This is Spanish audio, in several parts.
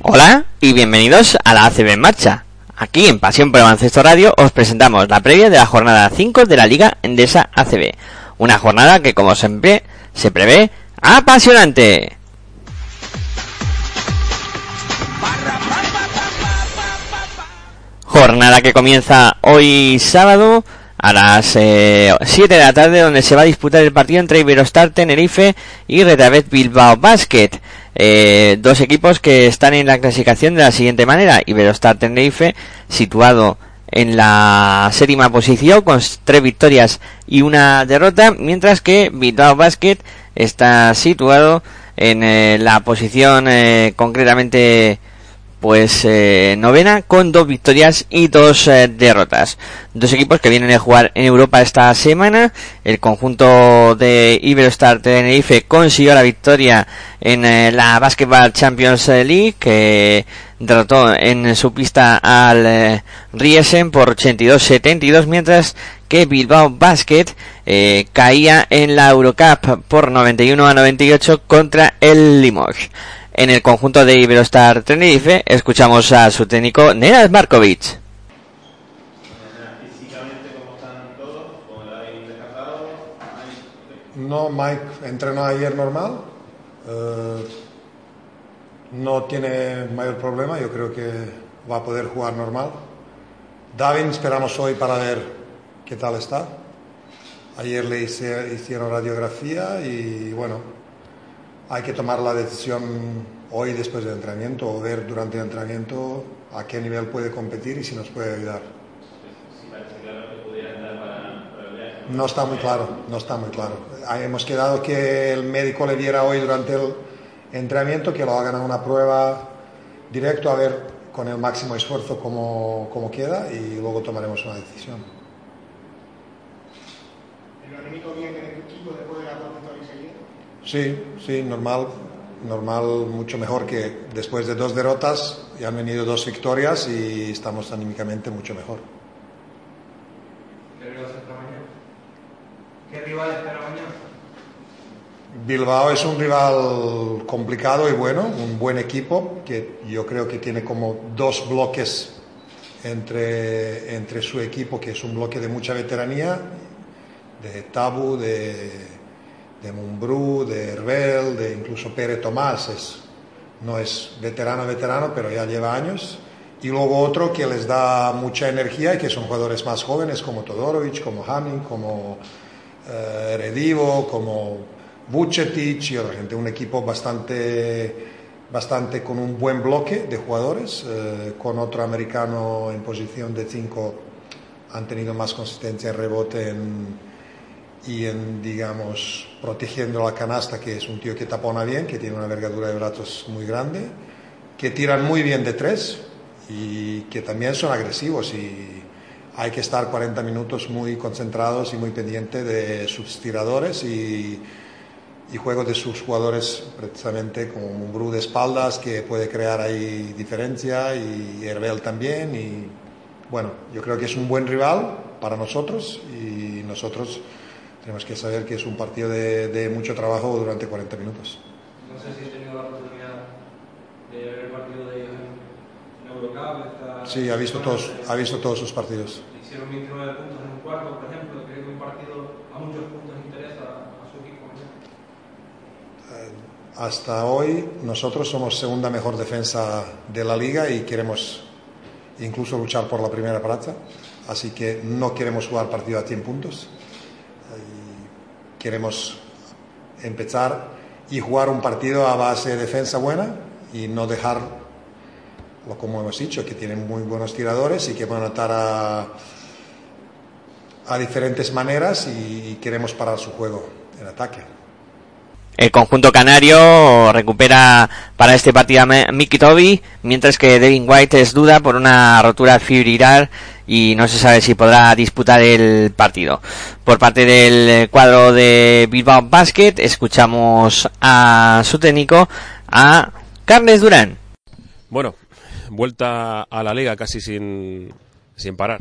Hola y bienvenidos a la ACB en marcha. Aquí en Pasión por el Baloncesto Radio os presentamos la previa de la jornada 5 de la Liga Endesa ACB. Una jornada que como siempre se prevé apasionante. Jornada que comienza hoy sábado a las eh, 7 de la tarde donde se va a disputar el partido entre Iberostar Tenerife y Retabet Bilbao Basket. Eh, dos equipos que están en la clasificación de la siguiente manera. Iberostar Tenerife situado en la séptima posición con tres victorias y una derrota, mientras que Bilbao Basket está situado en eh, la posición eh, concretamente pues eh, novena con dos victorias y dos derrotas. Dos equipos que vienen a jugar en Europa esta semana. El conjunto de Iberostar Tenerife consiguió la victoria en la Basketball Champions League que derrotó en su pista al eh, Riesen por 82-72 mientras que Bilbao Basket eh, caía en la Eurocup por 91 a 98 contra el Limoges. En el conjunto de Iberostar Tenerife escuchamos a su técnico Nenad Markovic. No, Mike entrenó ayer normal. eh, no tiene mayor problema, yo creo que va a poder jugar normal. Davin esperamos hoy para ver qué tal está. Ayer le hicieron radiografía y bueno, hay que tomar la decisión hoy después del entrenamiento o ver durante el entrenamiento a qué nivel puede competir y si nos puede ayudar. No está muy claro, no está muy claro. Hemos quedado que el médico le viera hoy durante el entrenamiento, que lo hagan a una prueba directo a ver con el máximo esfuerzo cómo, cómo queda y luego tomaremos una decisión. ¿El anímico bien en el equipo después de la dos victorias seguidas? Sí, sí, normal, normal, mucho mejor que después de dos derrotas y han venido dos victorias y estamos anímicamente mucho mejor. ¿Qué rival espera mañana? ¿Qué rival espera mañana? Bilbao es un rival complicado y bueno, un buen equipo que yo creo que tiene como dos bloques entre, entre su equipo, que es un bloque de mucha veteranía, de Tabu, de, de Mumbrú, de Herbel, de incluso Pere Tomás, es, no es veterano, veterano, pero ya lleva años. Y luego otro que les da mucha energía y que son jugadores más jóvenes como Todorovic, como Hanin, como eh, Redivo, como Vucetic y otra gente. Un equipo bastante, bastante con un buen bloque de jugadores, eh, con otro americano en posición de 5 han tenido más consistencia en rebote en- y en, digamos, protegiendo la canasta, que es un tío que tapona bien, que tiene una envergadura de brazos muy grande, que tiran muy bien de tres y que también son agresivos y hay que estar 40 minutos muy concentrados y muy pendiente de sus tiradores y, y juego de sus jugadores precisamente como un Bru de espaldas que puede crear ahí diferencia y Herbel también y bueno, yo creo que es un buen rival para nosotros y nosotros tenemos que saber que es un partido de, de mucho trabajo durante 40 minutos. No sé si he tenido la oportunidad de ver el partido de ellos en, en Eurocup. Esta, Sí, ha visto todos, ha visto todos sus partidos. Hicieron 29 puntos en un cuarto, por ejemplo. Creo que un partido a muchos puntos interesa a su equipo. Hasta hoy nosotros somos segunda mejor defensa de la liga y queremos incluso luchar por la primera plaza. Así que no queremos jugar partido a 100 puntos. Queremos empezar y jugar un partido a base de defensa buena y no dejar, como hemos dicho, que tienen muy buenos tiradores y que van a estar a, a diferentes maneras y queremos parar su juego en ataque. El conjunto canario recupera para este partido a Mickey Toby, mientras que Devin White es duda por una rotura fibrilar y no se sabe si podrá disputar el partido. Por parte del cuadro de Bilbao Basket, escuchamos a su técnico, a Carles Durán. Bueno, vuelta a la liga casi sin, sin parar.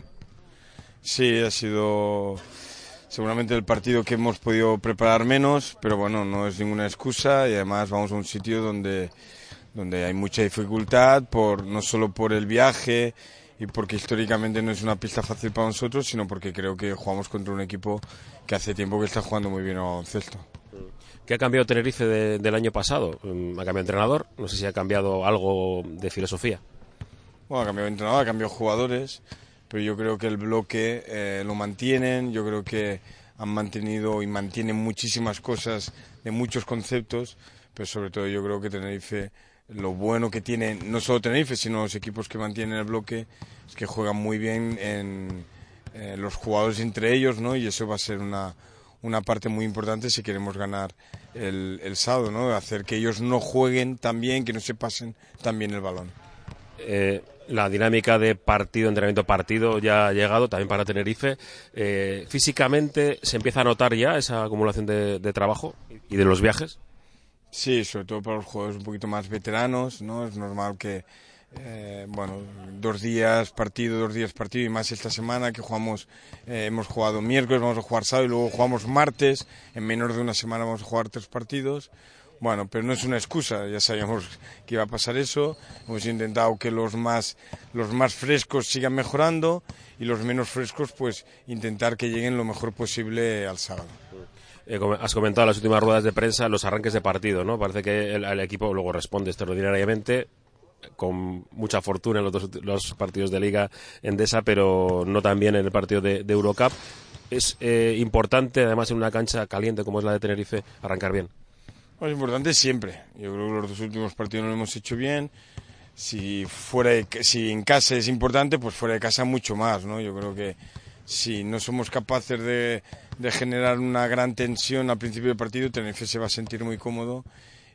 Sí, ha sido seguramente el partido que hemos podido preparar menos, pero bueno, no es ninguna excusa y además vamos a un sitio donde, donde hay mucha dificultad, por, no solo por el viaje y porque históricamente no es una pista fácil para nosotros, sino porque creo que jugamos contra un equipo que hace tiempo que está jugando muy bien al baloncesto. ¿Qué ha cambiado Tenerife del año pasado? Mm, ¿Ha cambiado entrenador? No sé si ha cambiado algo de filosofía. Bueno, ha cambiado entrenador, ha cambiado jugadores pero yo creo que el bloque eh, lo mantienen, yo creo que han mantenido y mantienen muchísimas cosas de muchos conceptos, pero sobre todo yo creo que Tenerife, lo bueno que tiene, no solo Tenerife, sino los equipos que mantienen el bloque, es que juegan muy bien en eh, los jugadores entre ellos, ¿no? Y eso va a ser una, una parte muy importante si queremos ganar el, el sábado, ¿no? Hacer que ellos no jueguen tan bien, que no se pasen tan bien el balón. Eh, la dinámica de partido, entrenamiento partido ya ha llegado también para Tenerife. Eh, físicamente se empieza a notar ya esa acumulación de, trabajo y de los viajes. Sí, sobre todo para los jugadores un poquito más veteranos, ¿no? Es normal que, eh, bueno, dos días partido, dos días partido y más esta semana que jugamos, eh, hemos jugado miércoles, vamos a jugar sábado y luego jugamos martes, en menos de una semana vamos a jugar tres partidos. Bueno, pero no es una excusa, ya sabíamos que iba a pasar eso. Hemos intentado que los más, los más frescos sigan mejorando y los menos frescos, pues intentar que lleguen lo mejor posible al sábado. Eh, has comentado en las últimas ruedas de prensa los arranques de partido, ¿no? Parece que el, equipo luego responde extraordinariamente con mucha fortuna en los, dos, los partidos de Liga Endesa, pero no tan bien en el partido de, Eurocup. Es eh, importante, además, en una cancha caliente como es la de Tenerife, arrancar bien. Lo importante siempre. Yo creo que los dos últimos partidos lo hemos hecho bien. Si fuera si en casa es importante, pues fuera de casa mucho más, ¿no? Yo creo que si no somos capaces de, de generar una gran tensión al principio del partido, Tenerife se va a sentir muy cómodo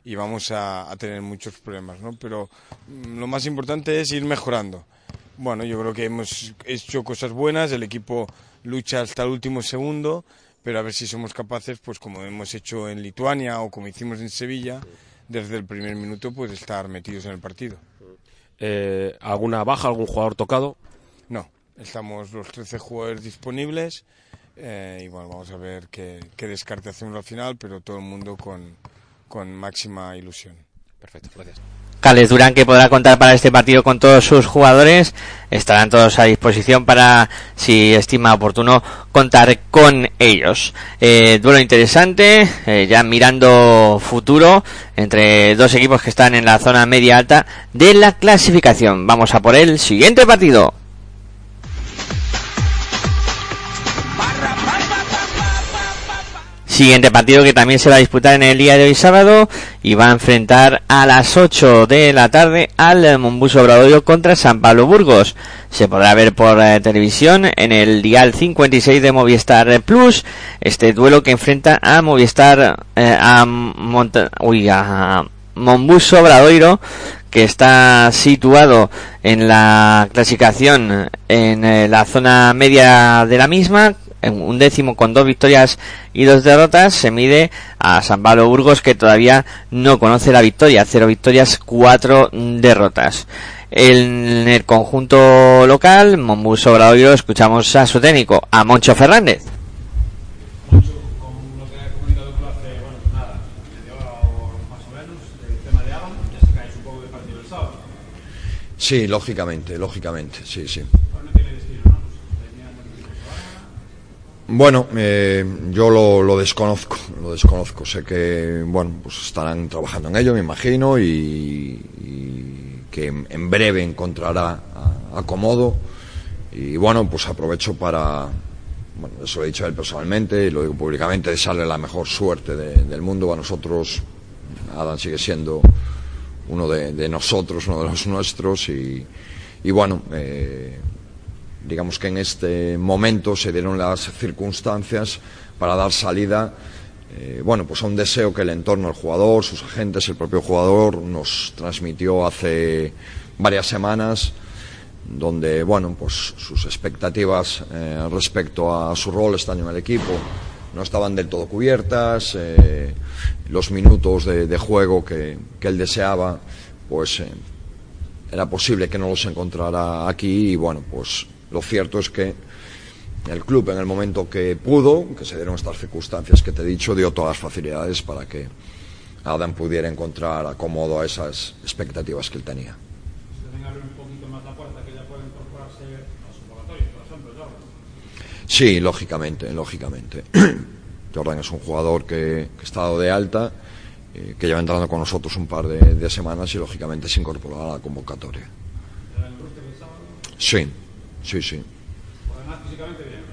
y vamos a, a tener muchos problemas, ¿no? Pero mm, lo más importante es ir mejorando. Bueno, yo creo que hemos hecho cosas buenas, el equipo lucha hasta el último segundo, pero a ver si somos capaces, pues como hemos hecho en Lituania o como hicimos en Sevilla, desde el primer minuto, pues estar metidos en el partido. Eh, ¿Alguna baja, algún jugador tocado? No, estamos los 13 jugadores disponibles eh, y bueno, vamos a ver qué, qué descarte hacemos al final, pero todo el mundo con, con máxima ilusión. Perfecto, gracias. Cales Durán que podrá contar para este partido con todos sus jugadores. Estarán todos a disposición para, si estima oportuno, contar con ellos. Eh, duelo interesante, eh, ya mirando futuro, entre dos equipos que están en la zona media alta de la clasificación. Vamos a por el siguiente partido. Siguiente partido que también se va a disputar en el día de hoy sábado y va a enfrentar a las 8 de la tarde al Monbuso Obradorio contra San Pablo Burgos. Se podrá ver por eh, televisión en el dial 56 de Movistar Plus este duelo que enfrenta a Movistar eh, a, Uy, a Monbuso Obradoiro que está situado en la clasificación en eh, la zona media de la misma un décimo con dos victorias y dos derrotas se mide a San Pablo Burgos que todavía no conoce la victoria, cero victorias, cuatro derrotas. En el conjunto local, Monbus Obradoiro, escuchamos a su técnico, a Moncho Fernández. Sí, lógicamente, lógicamente, sí, sí. Bueno, eh, yo lo, desconozco, lo desconozco. Sé que, bueno, pues estarán trabajando en ello, me imagino, y, que en, breve encontrará a Comodo y bueno, pues aprovecho para, bueno, eso lo he dicho a él personalmente y lo digo públicamente, desearle la mejor suerte de- del mundo. A nosotros, Adam sigue siendo uno de, de nosotros, uno de los nuestros y, y bueno, eh, digamos que en este momento se dieron las circunstancias para dar salida eh, bueno, pues a un deseo que el entorno, el jugador, sus agentes, el propio jugador nos transmitió hace varias semanas, donde, bueno, pues sus expectativas eh, respecto a su rol este año en el equipo no estaban del todo cubiertas, eh, los minutos de, de juego que, que él deseaba, pues era posible que no los encontrara aquí y bueno, pues lo cierto es que el club en el momento que pudo, que se dieron estas circunstancias que te he dicho, dio todas las facilidades para que Adam pudiera encontrar acomodo a esas expectativas que él tenía. Sí, lógicamente, lógicamente. Jordan es un jugador que, que está dado de alta, eh, que lleva entrando con nosotros un par de, de semanas y lógicamente se incorporará a la convocatoria. Sí, sí, sí. Bien.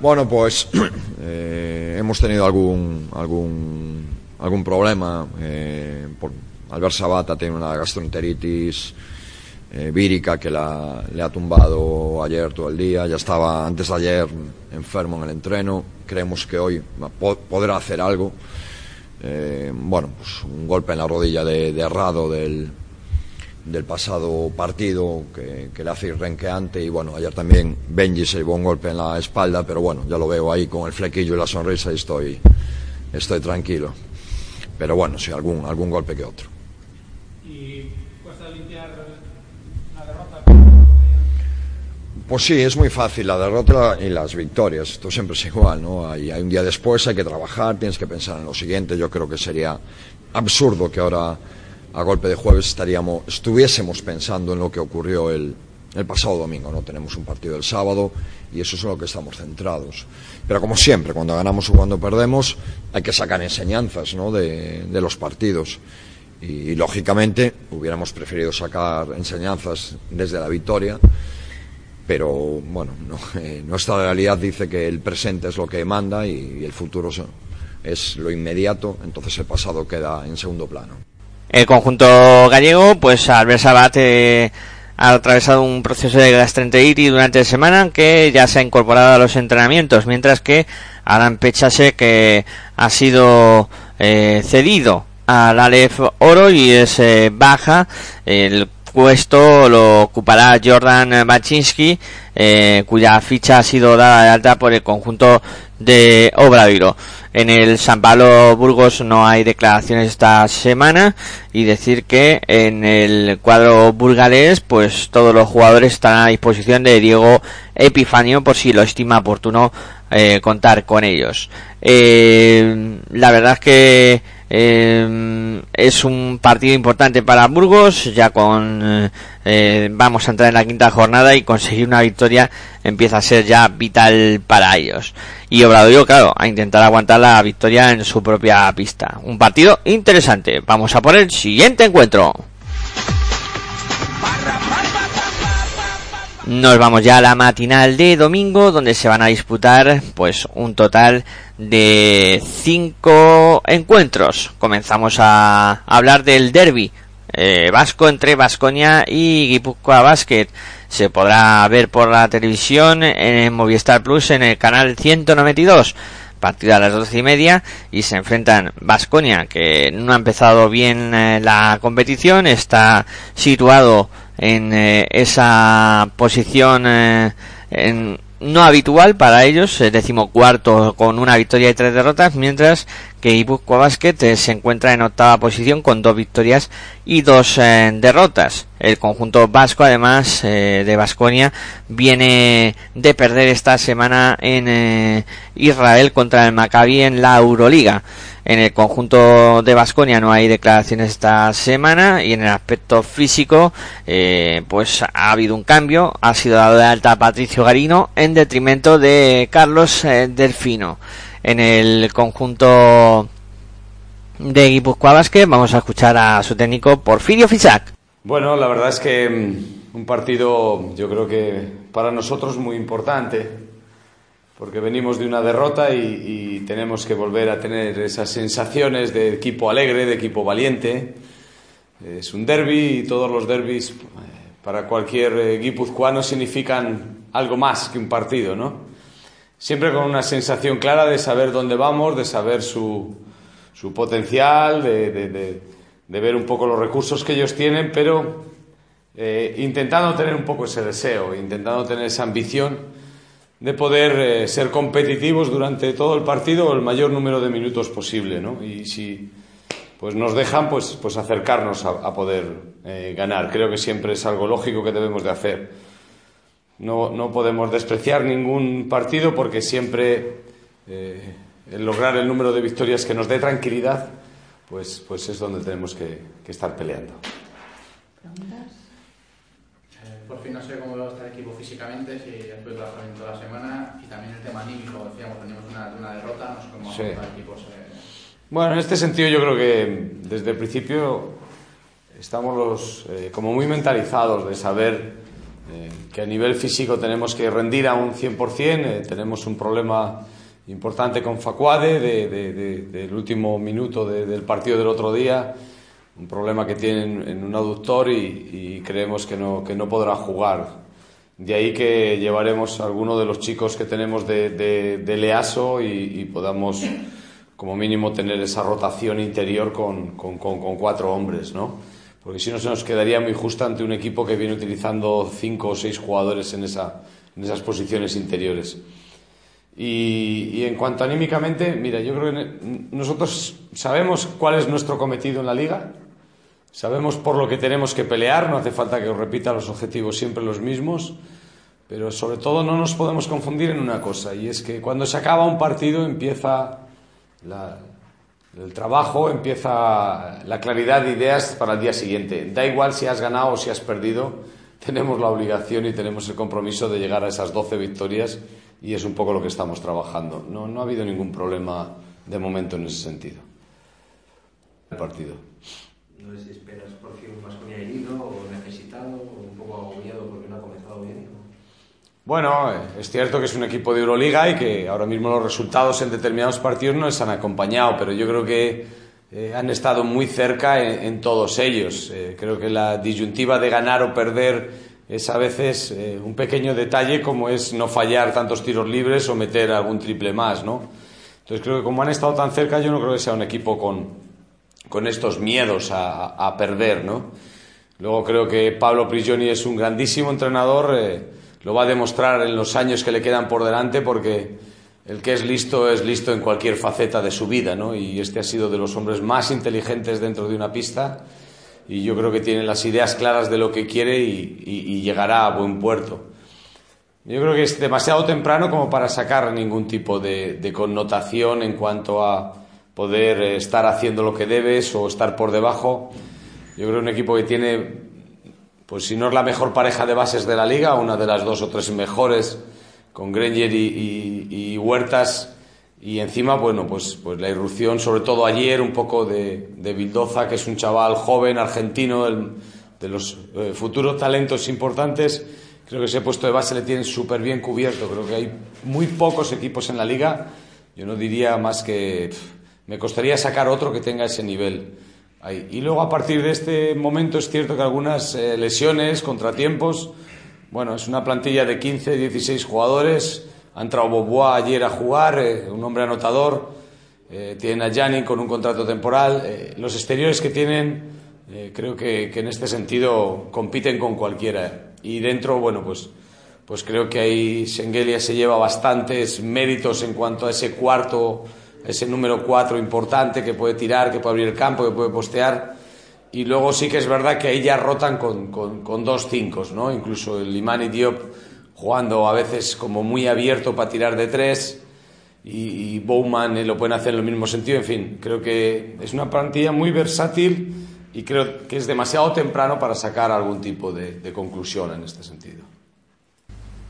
Bueno, pues eh, hemos tenido algún algún algún problema. Eh, por, Albert Sabata tiene una gastroenteritis eh, vírica que la, le ha tumbado ayer todo el día. Ya estaba antes de ayer enfermo en el entreno. Creemos que hoy po- podrá hacer algo. Eh, bueno, pues un golpe en la rodilla de, de Rado del, del pasado partido que, que le hace ir renqueante y bueno, ayer también Benji se llevó un golpe en la espalda, pero bueno, ya lo veo ahí con el flequillo y la sonrisa y estoy, estoy tranquilo. Pero bueno, sí, algún, algún golpe que otro. Y cuesta limpiar una derrota. Pues sí, es muy fácil, la derrota y las victorias, esto siempre es igual, ¿no? Hay, hay un día después, hay que trabajar, tienes que pensar en lo siguiente, yo creo que sería absurdo que ahora a golpe de jueves estaríamos, estuviésemos pensando en lo que ocurrió el, pasado domingo, ¿no? Tenemos un partido el sábado y eso es en lo que estamos centrados. Pero como siempre, cuando ganamos o cuando perdemos, hay que sacar enseñanzas, ¿no? De, los partidos. Y, lógicamente hubiéramos preferido sacar enseñanzas desde la victoria, pero bueno, no, eh, nuestra realidad dice que el presente es lo que manda y, el futuro es lo inmediato, entonces el pasado queda en segundo plano. El conjunto gallego, pues Albert Sabat eh, ha atravesado un proceso de gastroenteritis durante la semana que ya se ha incorporado a los entrenamientos, mientras que Alan Pechase que ha sido eh, cedido al Aleph Oro y es eh, baja. El puesto lo ocupará Jordan Baczynski, eh, cuya ficha ha sido dada de alta por el conjunto de Obradoiro. En el San Pablo Burgos no hay declaraciones esta semana y decir que en el cuadro burgalés pues todos los jugadores están a disposición de Diego Epifanio por si lo estima oportuno eh, contar con ellos. Eh, la verdad es que eh, es un partido importante para Burgos, ya con eh, vamos a entrar en la quinta jornada y conseguir una victoria empieza a ser ya vital para ellos. Y Obradoiro, claro, a intentar aguantar la victoria en su propia pista. Un partido interesante. Vamos a por el siguiente encuentro. Nos vamos ya a la matinal de domingo, donde se van a disputar, pues, un total de cinco encuentros. Comenzamos a hablar del derby eh, vasco entre Vasconia y Guipúzcoa Basket. Se podrá ver por la televisión en Movistar Plus en el canal 192. Partido a las doce y media y se enfrentan Vasconia, que no ha empezado bien eh, la competición, está situado en eh, esa posición eh, en, no habitual para ellos, el decimocuarto con una victoria y tres derrotas, mientras que Guipúzcoa Basket eh, se encuentra en octava posición con dos victorias y dos eh, derrotas. El conjunto vasco, además eh, de Vasconia, viene de perder esta semana en eh, Israel contra el Maccabi en la Euroliga. En el conjunto de Vasconia no hay declaraciones esta semana y en el aspecto físico eh, pues ha habido un cambio. Ha sido dado de alta Patricio Garino en detrimento de Carlos eh, Delfino. En el conjunto de Guipúzcoa Basket vamos a escuchar a su técnico Porfirio Fisac. Bueno, la verdad es que un partido yo creo que para nosotros muy importante, porque venimos de una derrota y, tenemos que volver a tener esas sensaciones de equipo alegre, de equipo valiente. Es un derby y todos los derbis eh, para cualquier eh, guipuzcoano significan algo más que un partido, ¿no? Siempre con una sensación clara de saber dónde vamos, de saber su, su potencial, de ver un poco los recursos que ellos tienen, pero eh, intentando tener un poco ese deseo, intentando tener esa ambición de poder eh, ser competitivos durante todo el partido el mayor número de minutos posible, ¿no? Y si pues nos dejan, pues, pues acercarnos a, a poder eh, ganar. Creo que siempre es algo lógico que debemos de hacer. No, no podemos despreciar ningún partido porque siempre eh, el lograr el número de victorias que nos dé tranquilidad, pues, pues es donde tenemos que, que estar peleando. Por fin no sé cómo va a estar el equipo físicamente, si después de trabajando toda la semana y también el tema anímico, decíamos, tenemos una, una derrota, no sé cómo Sí. el equipo. Se... Bueno, en este sentido yo creo que desde el principio estamos los, eh, como muy mentalizados de saber eh, que a nivel físico tenemos que rendir a un 100%, eh, tenemos un problema importante con Facuade de- de- de- del último minuto de- del partido del otro día, un problema que tienen en un aductor y, creemos que no, que no podrá jugar. De ahí que llevaremos a alguno de los chicos que tenemos de, de, de Leaso y, podamos como mínimo tener esa rotación interior con, con, con, cuatro hombres, ¿no? Porque si no se nos quedaría muy justo ante un equipo que viene utilizando cinco o seis jugadores en, esa, en esas posiciones interiores. Y, y en cuanto anímicamente, mira, yo creo que nosotros sabemos cuál es nuestro cometido en la liga, sabemos por lo que tenemos que pelear, no hace falta que os repita los objetivos siempre los mismos, pero sobre todo no nos podemos confundir en una cosa, y es que cuando se acaba un partido empieza el trabajo, empieza la claridad de ideas para el día siguiente. Da igual si has ganado o si has perdido, tenemos la obligación y tenemos el compromiso de llegar a esas 12 victorias y es un poco lo que estamos trabajando. No, no ha habido ningún problema de momento en ese sentido. El partido. Esperas por fin un Vasconia herido o necesitado o un poco agobiado porque no ha comenzado bien. Bueno, es cierto que es un equipo de Euroliga y que ahora mismo los resultados en determinados partidos no les han acompañado, pero yo creo que eh, han estado muy cerca en, en todos ellos. Eh, creo que la disyuntiva de ganar o perder es a veces eh, un pequeño detalle como es no fallar tantos tiros libres o meter algún triple más, ¿no? Entonces creo que como han estado tan cerca yo no creo que sea un equipo con, con estos miedos a, a- perder, ¿no? Luego creo que Pablo Prigioni es un grandísimo entrenador, eh, lo va a demostrar en los años que le quedan por delante porque el que es listo es listo en cualquier faceta de su vida, ¿no? Y este ha sido de los hombres más inteligentes dentro de una pista y yo creo que tiene las ideas claras de lo que quiere y, llegará a buen puerto. Yo creo que es demasiado temprano como para sacar ningún tipo de connotación en cuanto a poder eh, estar haciendo lo que debes o estar por debajo. Yo creo que un equipo que tiene, pues si no es la mejor pareja de bases de la liga, una de las dos o tres mejores, con Granger y, Huertas, y encima, bueno, pues, pues la irrupción, sobre todo ayer, un poco de, de Bildoza, que es un chaval joven, argentino, de los eh, futuros talentos importantes. Creo que ese puesto de base le tienen súper bien cubierto. Creo que hay muy pocos equipos en la liga. Yo no diría más que me costaría sacar otro que tenga ese nivel. Ahí. Y luego a partir de este momento es cierto que algunas eh, lesiones, contratiempos, bueno, es una plantilla de 15, 16 jugadores. Ha entrado Bobois ayer a jugar, eh, un hombre anotador. Eh, tienen a Gianni con un contrato temporal. Eh, los exteriores que tienen, creo que, que en este sentido compiten con cualquiera. Y dentro, bueno, pues, pues creo que ahí Sengelia se lleva bastantes méritos en cuanto a ese cuarto, ese número cuatro importante que puede tirar, que puede abrir el campo, que puede postear. Y luego sí que es verdad que ahí ya rotan con, con, dos cinco, ¿no? Incluso el Imani Diop jugando a veces como muy abierto para tirar de tres y, Bowman eh, lo pueden hacer en el mismo sentido. En fin, creo que es una plantilla muy versátil y creo que es demasiado temprano para sacar algún tipo de conclusión en este sentido.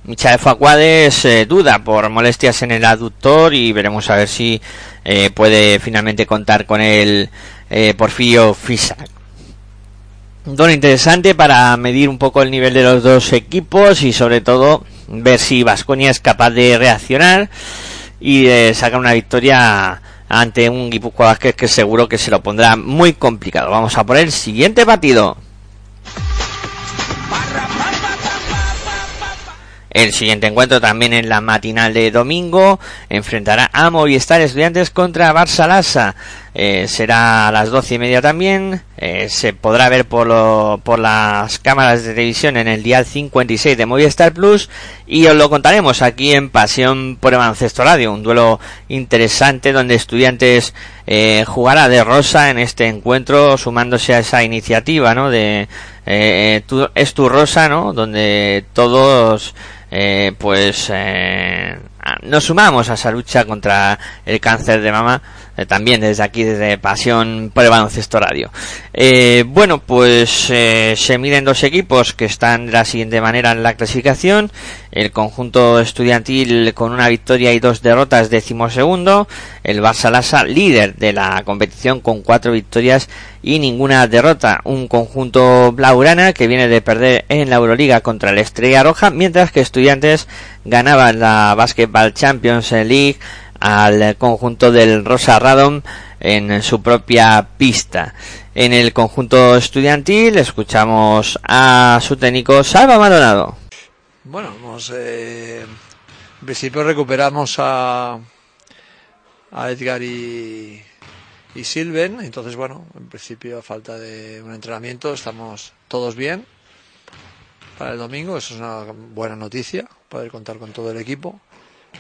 Michael Facuades eh, duda por molestias en el aductor y veremos a ver si eh, puede finalmente contar con el eh, Porfirio Fisac. duelo interesante para medir un poco el nivel de los dos equipos y sobre todo ver si Vasconia es capaz de reaccionar y de sacar una victoria ante un Guipúzcoa Vázquez que seguro que se lo pondrá muy complicado. Vamos a por el siguiente partido. El siguiente encuentro también en la matinal de domingo enfrentará a Movistar Estudiantes contra Barça Lassa. Eh, será a las doce y media también. Eh, se podrá ver por, lo, por las cámaras de televisión en el dial 56 de Movistar Plus y os lo contaremos aquí en Pasión por Baloncesto Radio. Un duelo interesante donde Estudiantes eh, jugará de rosa en este encuentro sumándose a esa iniciativa, ¿no? De eh, tu, es tu rosa, ¿no? Donde todos eh, pues eh, nos sumamos a esa lucha contra el cáncer de mama eh, también desde aquí desde Pasión por el Baloncesto Radio. Eh, bueno pues eh, se miden dos equipos que están de la siguiente manera en la clasificación. El conjunto estudiantil con una victoria y dos derrotas decimosegundo. El Barça Lassa líder de la competición con cuatro victorias y ninguna derrota. Un conjunto blaugrana que viene de perder en la Euroliga contra la Estrella Roja, mientras que Estudiantes ganaba la Basketball Champions League al conjunto del Rosa Radom en su propia pista. En el conjunto estudiantil escuchamos a su técnico Salva Maldonado. Bueno, nos, eh, en principio recuperamos a, a Edgar y, y Silven. Entonces, bueno, en principio a falta de un entrenamiento estamos todos bien para el domingo. Eso es una buena noticia, poder contar con todo el equipo.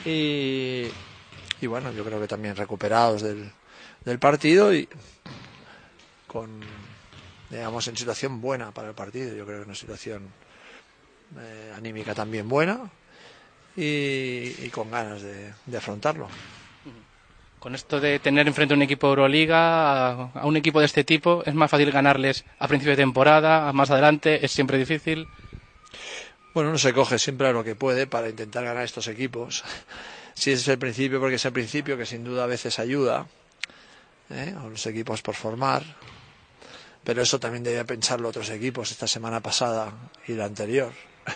Y, y bueno, yo creo que también recuperados del, del partido y con, digamos, en situación buena para el partido. Yo creo que una situación eh, anímica también buena y, y con ganas de, de afrontarlo. Con esto de tener enfrente a un equipo de Euroliga, a, a un equipo de este tipo, ¿es más fácil ganarles a principio de temporada, a más adelante? ¿Es siempre difícil? Bueno, uno se coge siempre a lo que puede para intentar ganar estos equipos. Si es el principio, porque es el principio que sin duda a veces ayuda ¿eh? a los equipos por formar. Pero eso también debía pensarlo otros equipos esta semana pasada y la anterior.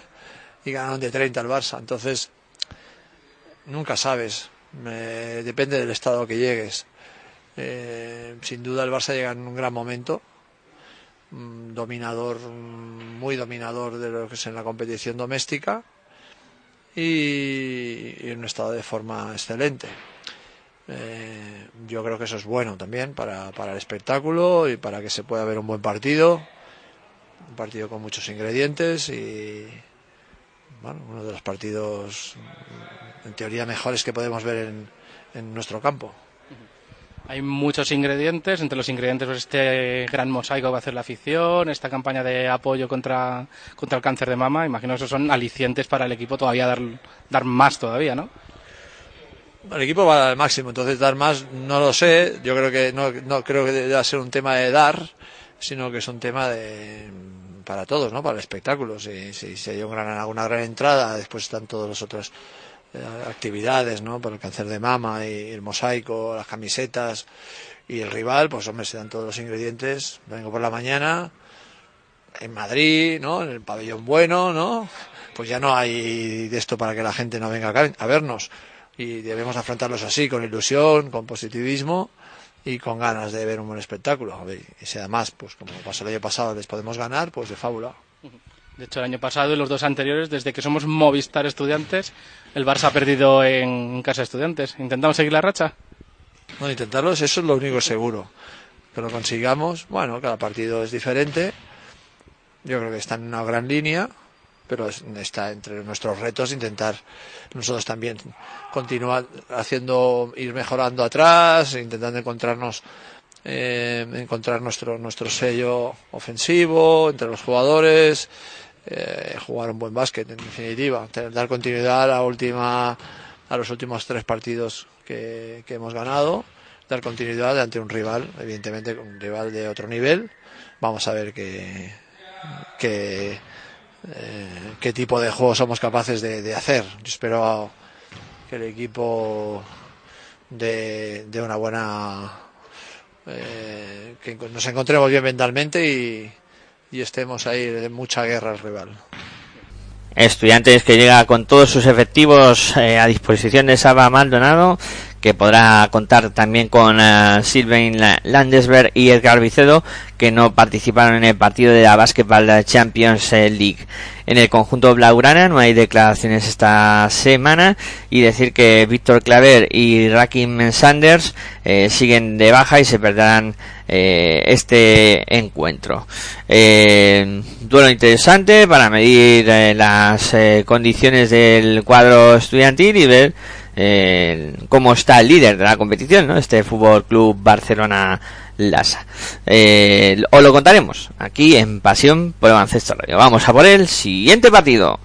Y ganaron de 30 al Barça. Entonces, nunca sabes. Depende del estado que llegues. Eh, sin duda el Barça llega en un gran momento. Mm, dominador, mm, muy dominador de lo que es en la competición doméstica. Y, y en un estado de forma excelente. Eh, yo creo que eso es bueno también para, para el espectáculo y para que se pueda ver un buen partido. Un partido con muchos ingredientes y bueno, uno de los partidos en teoría mejores que podemos ver en, en nuestro campo. Hay muchos ingredientes, entre los ingredientes pues, este gran mosaico que va a hacer la afición, esta campaña de apoyo contra, contra el cáncer de mama, imagino que esos son alicientes para el equipo todavía dar, dar más todavía, ¿no? El equipo va a dar el máximo, entonces dar más no lo sé, yo creo que no, no creo que deba ser un tema de dar, sino que es un tema de para todos, ¿no? Para el espectáculo. Si, si, si hay un gran, una gran entrada, después están todas las otras eh, actividades, ¿no? Por el cáncer de mama y el mosaico, las camisetas y el rival, pues hombre, se dan todos los ingredientes. Vengo por la mañana en Madrid, ¿no? En el pabellón bueno, ¿no? Pues ya no hay de esto para que la gente no venga a vernos y debemos afrontarlos así, con ilusión, con positivismo y con ganas de ver un buen espectáculo. Y si además, pues como pasó el año pasado, les podemos ganar, pues de fábula. De hecho, el año pasado y los dos anteriores, desde que somos Movistar Estudiantes, el Barça ha perdido en casa de estudiantes. ¿Intentamos seguir la racha? No, intentarlo, eso es lo único seguro. Que lo consigamos, bueno, cada partido es diferente. Yo creo que está en una gran línea, pero está entre nuestros retos intentar nosotros también continuar haciendo, ir mejorando atrás, intentando encontrarnos eh, encontrar nuestro nuestro sello ofensivo entre los jugadores, eh, jugar un buen básquet en definitiva, dar continuidad a la última a los últimos tres partidos que, que hemos ganado, dar continuidad ante un rival, evidentemente un rival de otro nivel. Vamos a ver qué, qué, eh, qué tipo de juego somos capaces de, de hacer. Yo espero que el equipo de, de una buena eh, que nos encontremos bien mentalmente y, y estemos ahí en mucha guerra al rival. Estudiantes que llega con todos sus efectivos eh, a disposición de Saba Maldonado, que podrá contar también con uh, Sylvain Landesberg y Edgar Vicedo, que no participaron en el partido de la Basketball Champions League. En el conjunto Blaugrana no hay declaraciones esta semana y decir que Víctor Claver y Rakim Sanders eh, siguen de baja y se perderán eh, este encuentro. Eh, duelo interesante para medir las condiciones del cuadro estudiantil y ver cómo está el líder de la competición. Este Fútbol Club Barcelona Lasa. Eh, os lo contaremos aquí en Pasión por el Baloncesto Radio. Vamos a por el siguiente partido.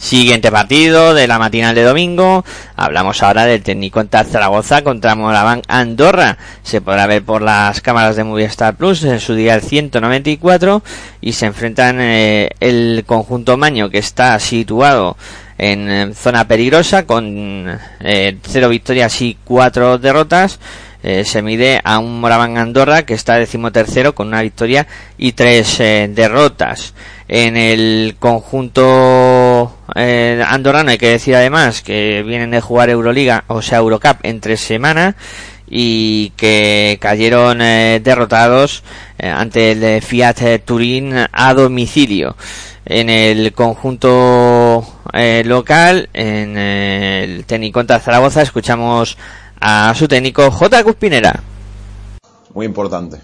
Siguiente partido de la matinal de domingo. Hablamos ahora del técnico en Zaragoza contra Moraván Andorra. Se podrá ver por las cámaras de Movistar Plus en su día el 194 y se enfrentan eh, el conjunto Maño que está situado en eh, zona peligrosa con eh, cero victorias y cuatro derrotas. se mide a un Moraván Andorra que está decimotercero con una victoria y tres derrotas en el conjunto eh, andorrano hay que decir además que vienen de jugar Euroliga o sea Eurocup entre semana y que cayeron eh, derrotados eh, ante el Fiat Turín a domicilio. En el conjunto local en el de Zaragoza escuchamos a su técnico J. Cuspinera. Muy importante.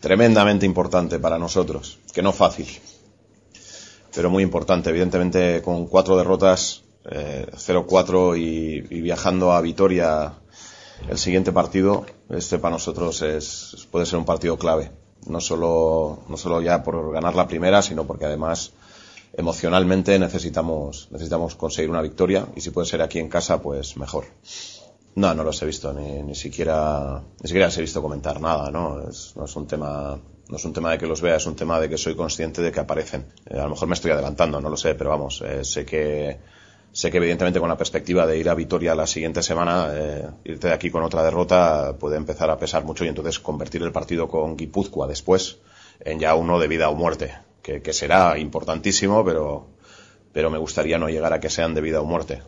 Tremendamente importante para nosotros, que no fácil, pero muy importante. Evidentemente, con cuatro derrotas, 0-4 eh, y, viajando a Vitoria el siguiente partido, este para nosotros es, puede ser un partido clave. No solo, no solo ya por ganar la primera, sino porque además emocionalmente necesitamos, necesitamos conseguir una victoria y si puede ser aquí en casa, pues mejor. No, no los he visto, ni, ni siquiera, ni siquiera he visto comentar nada, ¿no? Es, no es un tema, no es un tema de que los vea, es un tema de que soy consciente de que aparecen. Eh, a lo mejor me estoy adelantando, no lo sé, pero vamos, eh, sé que, sé que evidentemente con la perspectiva de ir a Vitoria la siguiente semana, eh, irte de aquí con otra derrota puede empezar a pesar mucho y entonces convertir el partido con Guipúzcoa después en ya uno de vida o muerte, que, que será importantísimo, pero, pero me gustaría no llegar a que sean de vida o muerte.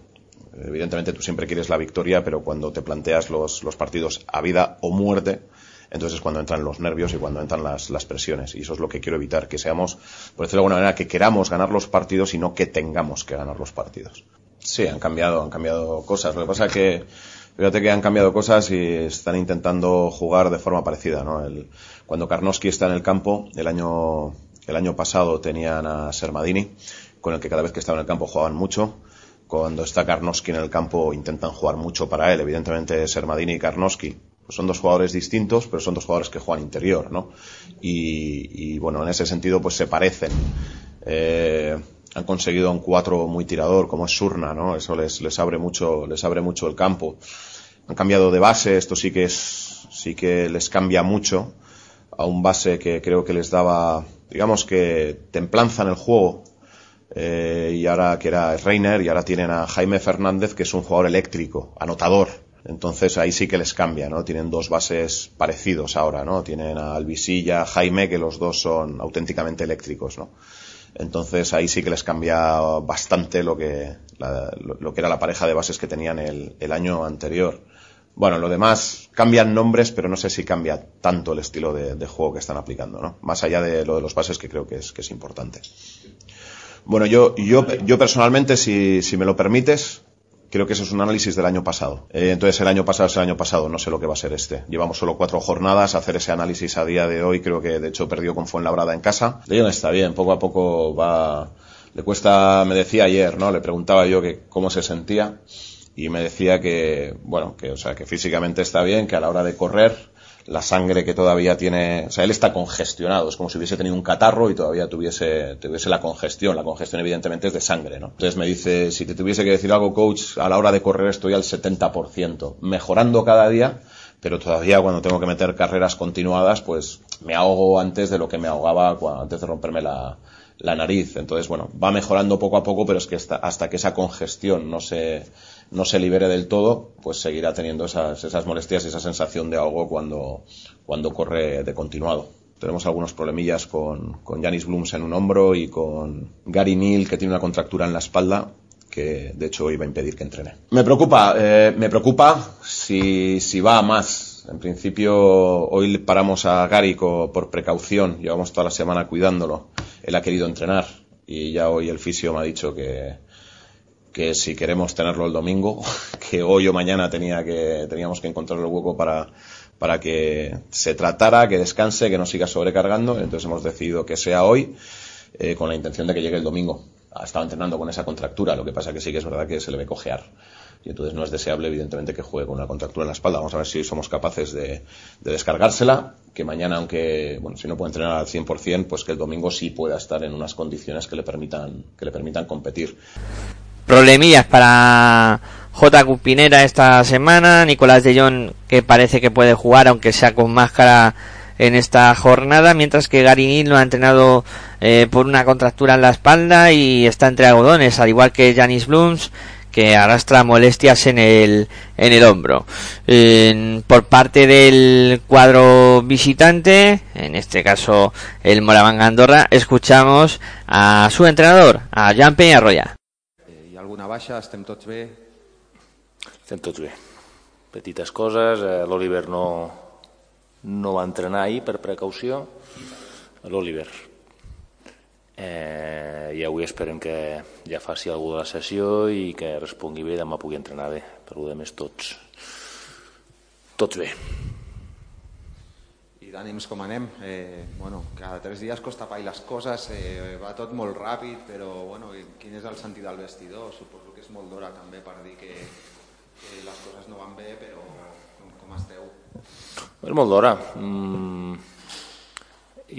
Evidentemente tú siempre quieres la victoria, pero cuando te planteas los, los partidos a vida o muerte, entonces es cuando entran los nervios y cuando entran las, las, presiones. Y eso es lo que quiero evitar, que seamos, por decirlo de alguna manera, que queramos ganar los partidos y no que tengamos que ganar los partidos. Sí, han cambiado, han cambiado cosas. Lo que pasa es que, fíjate que han cambiado cosas y están intentando jugar de forma parecida, ¿no? El, cuando Karnowski está en el campo, el año, el año pasado tenían a Sermadini, con el que cada vez que estaba en el campo jugaban mucho cuando está Karnowski en el campo intentan jugar mucho para él. Evidentemente Sermadini y Karnowski pues son dos jugadores distintos, pero son dos jugadores que juegan interior, ¿no? Y, bueno, en ese sentido pues se parecen. Eh, han conseguido un cuatro muy tirador como es Surna, ¿no? Eso les, les abre mucho, les abre mucho el campo. Han cambiado de base, esto sí que es, sí que les cambia mucho a un base que creo que les daba, digamos que templanza en el juego, eh, y ahora que era Reiner y ahora tienen a Jaime Fernández que es un jugador eléctrico, anotador. Entonces ahí sí que les cambia, ¿no? Tienen dos bases parecidos ahora, ¿no? Tienen a Alvisilla, Jaime, que los dos son auténticamente eléctricos, ¿no? Entonces ahí sí que les cambia bastante lo que, lo, que era la pareja de bases que tenían el, el, año anterior. Bueno, lo demás cambian nombres, pero no sé si cambia tanto el estilo de, de, juego que están aplicando, ¿no? Más allá de lo de los bases que creo que es, que es importante. Bueno, yo, yo, yo personalmente, si, si me lo permites, creo que ese es un análisis del año pasado. Eh, entonces el año pasado es el año pasado, no sé lo que va a ser este. Llevamos solo cuatro jornadas, hacer ese análisis a día de hoy, creo que de hecho perdió con Fuenlabrada en casa. León está bien, poco a poco va, le cuesta, me decía ayer, ¿no? Le preguntaba yo que cómo se sentía y me decía que, bueno, que, o sea, que físicamente está bien, que a la hora de correr, la sangre que todavía tiene, o sea, él está congestionado, es como si hubiese tenido un catarro y todavía tuviese, tuviese la congestión, la congestión evidentemente es de sangre, ¿no? Entonces me dice, si te tuviese que decir algo, coach, a la hora de correr estoy al 70%, mejorando cada día, pero todavía cuando tengo que meter carreras continuadas, pues me ahogo antes de lo que me ahogaba antes de romperme la, la nariz. Entonces, bueno, va mejorando poco a poco, pero es que hasta que esa congestión no se, no se libere del todo, pues seguirá teniendo esas, esas molestias y esa sensación de ahogo cuando, cuando corre de continuado. Tenemos algunos problemillas con, con Janis Blooms en un hombro y con Gary Neal, que tiene una contractura en la espalda, que de hecho iba a impedir que entrene. Me preocupa, eh, me preocupa si, si va a más. En principio, hoy paramos a Gary por precaución, llevamos toda la semana cuidándolo. Él ha querido entrenar y ya hoy el fisio me ha dicho que, que si queremos tenerlo el domingo, que hoy o mañana tenía que, teníamos que encontrar el hueco para, para que se tratara, que descanse, que no siga sobrecargando. Entonces hemos decidido que sea hoy, eh, con la intención de que llegue el domingo ha estado entrenando con esa contractura, lo que pasa que sí que es verdad que se le ve cojear. Y entonces no es deseable, evidentemente, que juegue con una contractura en la espalda. Vamos a ver si somos capaces de, descargársela, que mañana, aunque, bueno, si no puede entrenar al 100%, pues que el domingo sí pueda estar en unas condiciones que le permitan, que le permitan competir. Problemillas para J. Cupinera esta semana, Nicolás de Jong, que parece que puede jugar, aunque sea con máscara en esta jornada, mientras que Garinil lo ha entrenado eh, por una contractura en la espalda y está entre algodones, al igual que Janis Blooms, que arrastra molestias en el, en el hombro. por parte del cuadro visitante, en este caso el Moraván Andorra, escuchamos a su entrenador, a Jan Peñarroya. ¿Y alguna baja? ¿Estem tots bé? Estem tots bé. Petites coses, eh, l'Oliver no, no va entrenar ahir per precaució, l'Oliver. Eh, I avui esperem que ja faci alguna de la sessió i que respongui bé i demà pugui entrenar bé. Per lo més tots, tots bé. D'ànims com anem? Eh, bueno, cada tres dies costa pa i les coses, eh, va tot molt ràpid, però bueno, quin és el sentit del vestidor? Suposo que és molt d'hora també per dir que, que les coses no van bé, però com, com esteu? És molt d'hora. Mm,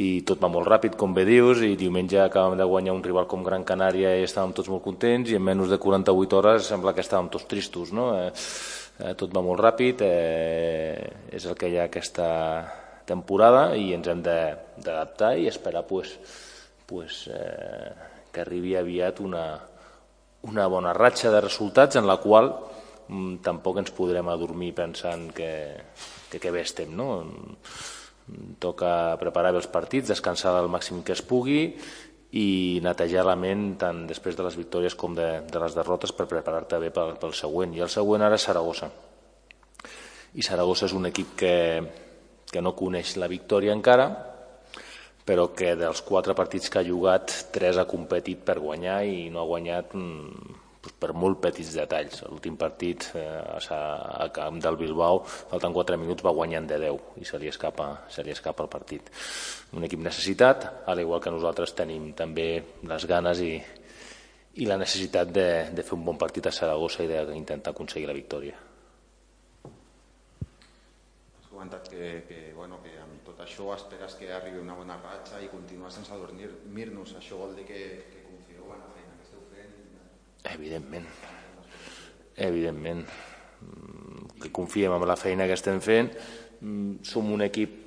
I tot va molt ràpid, com bé dius, i diumenge acabem de guanyar un rival com Gran Canària i estàvem tots molt contents, i en menys de 48 hores sembla que estàvem tots tristos, no? Eh, eh, tot va molt ràpid, eh, és el que hi ha aquesta temporada i ens hem d'adaptar i esperar pues, pues, eh, que arribi aviat una, una bona ratxa de resultats en la qual mm, tampoc ens podrem adormir pensant que, que, que bé estem, no? Toca preparar els partits, descansar el màxim que es pugui i netejar la ment tant després de les victòries com de, de les derrotes per preparar-te bé pel, pel següent. I el següent ara és Saragossa. I Saragossa és un equip que, que no coneix la victòria encara, però que dels quatre partits que ha jugat, tres ha competit per guanyar i no ha guanyat pues, per molt petits detalls. L'últim partit eh, a camp del Bilbao, faltant 4 minuts, va guanyant de 10 i se li escapa, se li escapa el partit. Un equip necessitat, a l'igual que nosaltres tenim també les ganes i, i la necessitat de, de fer un bon partit a Saragossa i d'intentar aconseguir la victòria. Comentat que, que, bueno, que amb tot això esperes que arribi una bona ratxa i continuar sense dormir-nos. Això vol dir que, que Evidentment. Evidentment. Que confiem en la feina que estem fent. Som un equip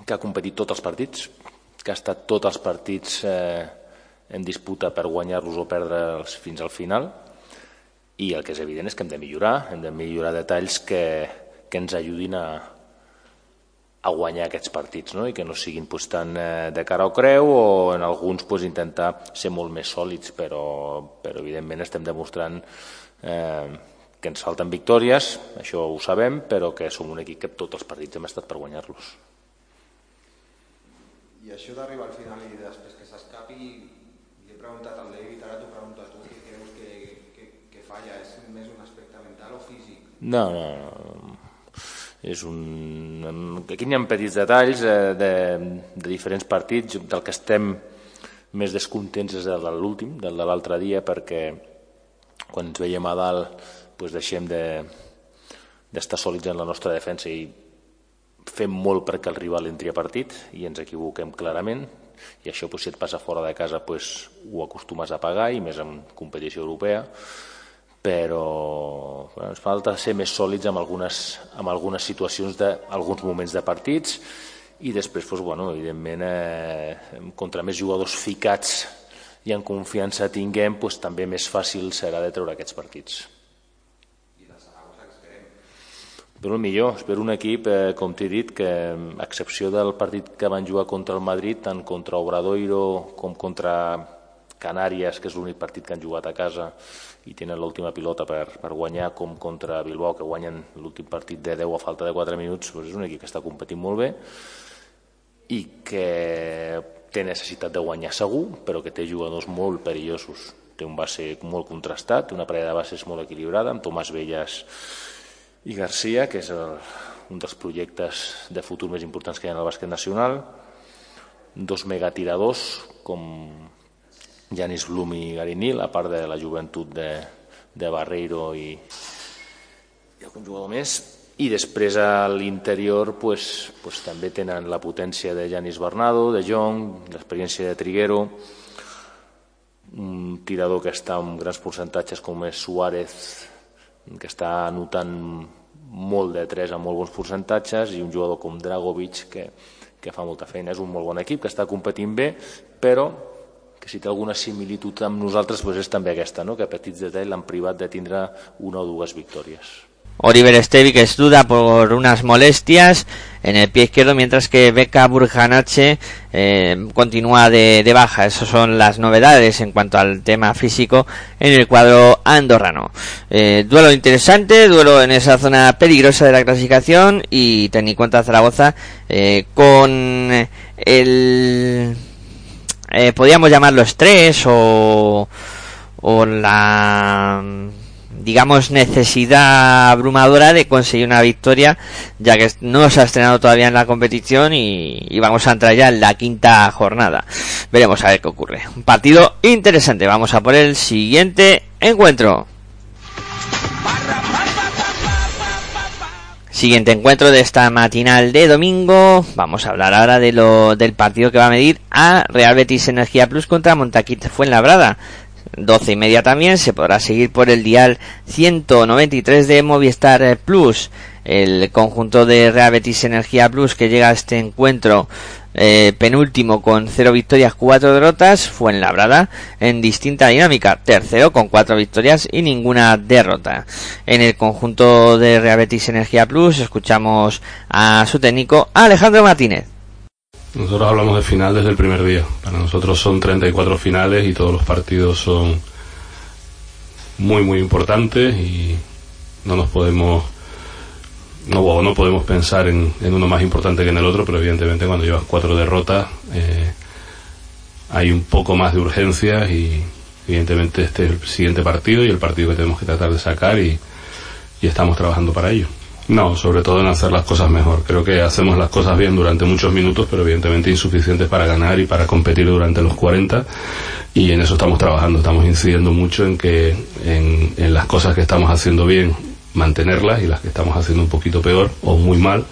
que ha competit tots els partits, que ha estat tots els partits eh, en disputa per guanyar-los o perdre'ls fins al final i el que és evident és que hem de millorar, hem de millorar detalls que, que ens ajudin a, a guanyar aquests partits no? i que no siguin pues, tant eh, de cara o creu o en alguns pues, intentar ser molt més sòlids però, però evidentment estem demostrant eh, que ens falten victòries, això ho sabem, però que som un equip que tots els partits hem estat per guanyar-los. I això d'arribar al final i després que s'escapi, li he preguntat al David, ara t'ho pregunto a tu, què creus que, que, que falla? És més un aspecte mental o físic? No, no, no és un... Aquí hi ha petits detalls eh, de, de diferents partits, del que estem més descontents és el de l'últim, del de l'altre dia, perquè quan ens veiem a dalt doncs deixem d'estar de, sòlids en la nostra defensa i fem molt perquè el rival entri a partit i ens equivoquem clarament. I això doncs, si et passa fora de casa doncs, ho acostumes a pagar i més en competició europea però bueno, ens falta ser més sòlids amb algunes, amb algunes situacions d'alguns moments de partits i després, doncs, bueno, evidentment, eh, contra més jugadors ficats i en confiança tinguem, doncs, també més fàcil serà de treure aquests partits. Però el millor, espero un equip, eh, com t'he dit, que a excepció del partit que van jugar contra el Madrid, tant contra Obradoiro com contra Canàries, que és l'únic partit que han jugat a casa i tenen l'última pilota per, per guanyar, com contra Bilbao, que guanyen l'últim partit de 10 a falta de 4 minuts, doncs és un equip que està competint molt bé i que té necessitat de guanyar segur, però que té jugadors molt perillosos. Té un base molt contrastat, una parella de bases molt equilibrada, amb Tomàs Velles i Garcia, que és el, un dels projectes de futur més importants que hi ha en el bàsquet nacional, dos megatiradors com Janis Blum i Garinil, a part de la joventut de, de Barreiro i, i algun jugador més, i després a l'interior pues, pues, també tenen la potència de Janis Bernardo, de Jong, l'experiència de Triguero, un tirador que està amb grans percentatges com és Suárez, que està anotant molt de 3 amb molt bons percentatges i un jugador com Dragovic que, que fa molta feina. És un molt bon equip que està competint bé, però que si té alguna similitud amb nosaltres pues és també aquesta, no? que a petits detalls l'han privat de tindre una o dues victòries. Oliver es duda por unas molestias en el pie izquierdo, mientras que Beca Burjanache eh, continúa de, baja. Esas son las novedades en cuanto al tema físico en el cuadro andorrano. Eh, duelo interesante, duelo en esa zona peligrosa de la clasificación y ten en cuenta Zaragoza eh, con el... podríamos llamarlo estrés o, o la digamos, necesidad abrumadora de conseguir una victoria, ya que no se ha estrenado todavía en la competición y, vamos a entrar ya en la quinta jornada. Veremos a ver qué ocurre. Un partido interesante. Vamos a por el siguiente encuentro. Siguiente encuentro de esta matinal de domingo. Vamos a hablar ahora de lo, del partido que va a medir a Real Betis Energía Plus contra Montaquit Fuenlabrada. 12 y media también se podrá seguir por el dial 193 de Movistar Plus. El conjunto de Real Betis Energía Plus que llega a este encuentro eh, penúltimo con 0 victorias, 4 derrotas, fue en Labrada en distinta dinámica. Tercero con 4 victorias y ninguna derrota. En el conjunto de Real Betis Energía Plus escuchamos a su técnico Alejandro Martínez. Nosotros hablamos de final desde el primer día. Para nosotros son 34 finales y todos los partidos son muy muy importantes y no nos podemos no, podemos pensar en, uno más importante que en el otro, pero evidentemente cuando llevas cuatro derrotas eh, hay un poco más de urgencia y evidentemente este es el siguiente partido y el partido que tenemos que tratar de sacar y estamos trabajando para ello. No, sobre todo en hacer las cosas mejor. Creo que hacemos las cosas bien durante muchos minutos, pero evidentemente insuficientes para ganar y para competir durante los 40. Y en eso estamos trabajando. Estamos incidiendo mucho en que en, las cosas que estamos haciendo bien mantenerlas y las que estamos haciendo un poquito peor o muy mal,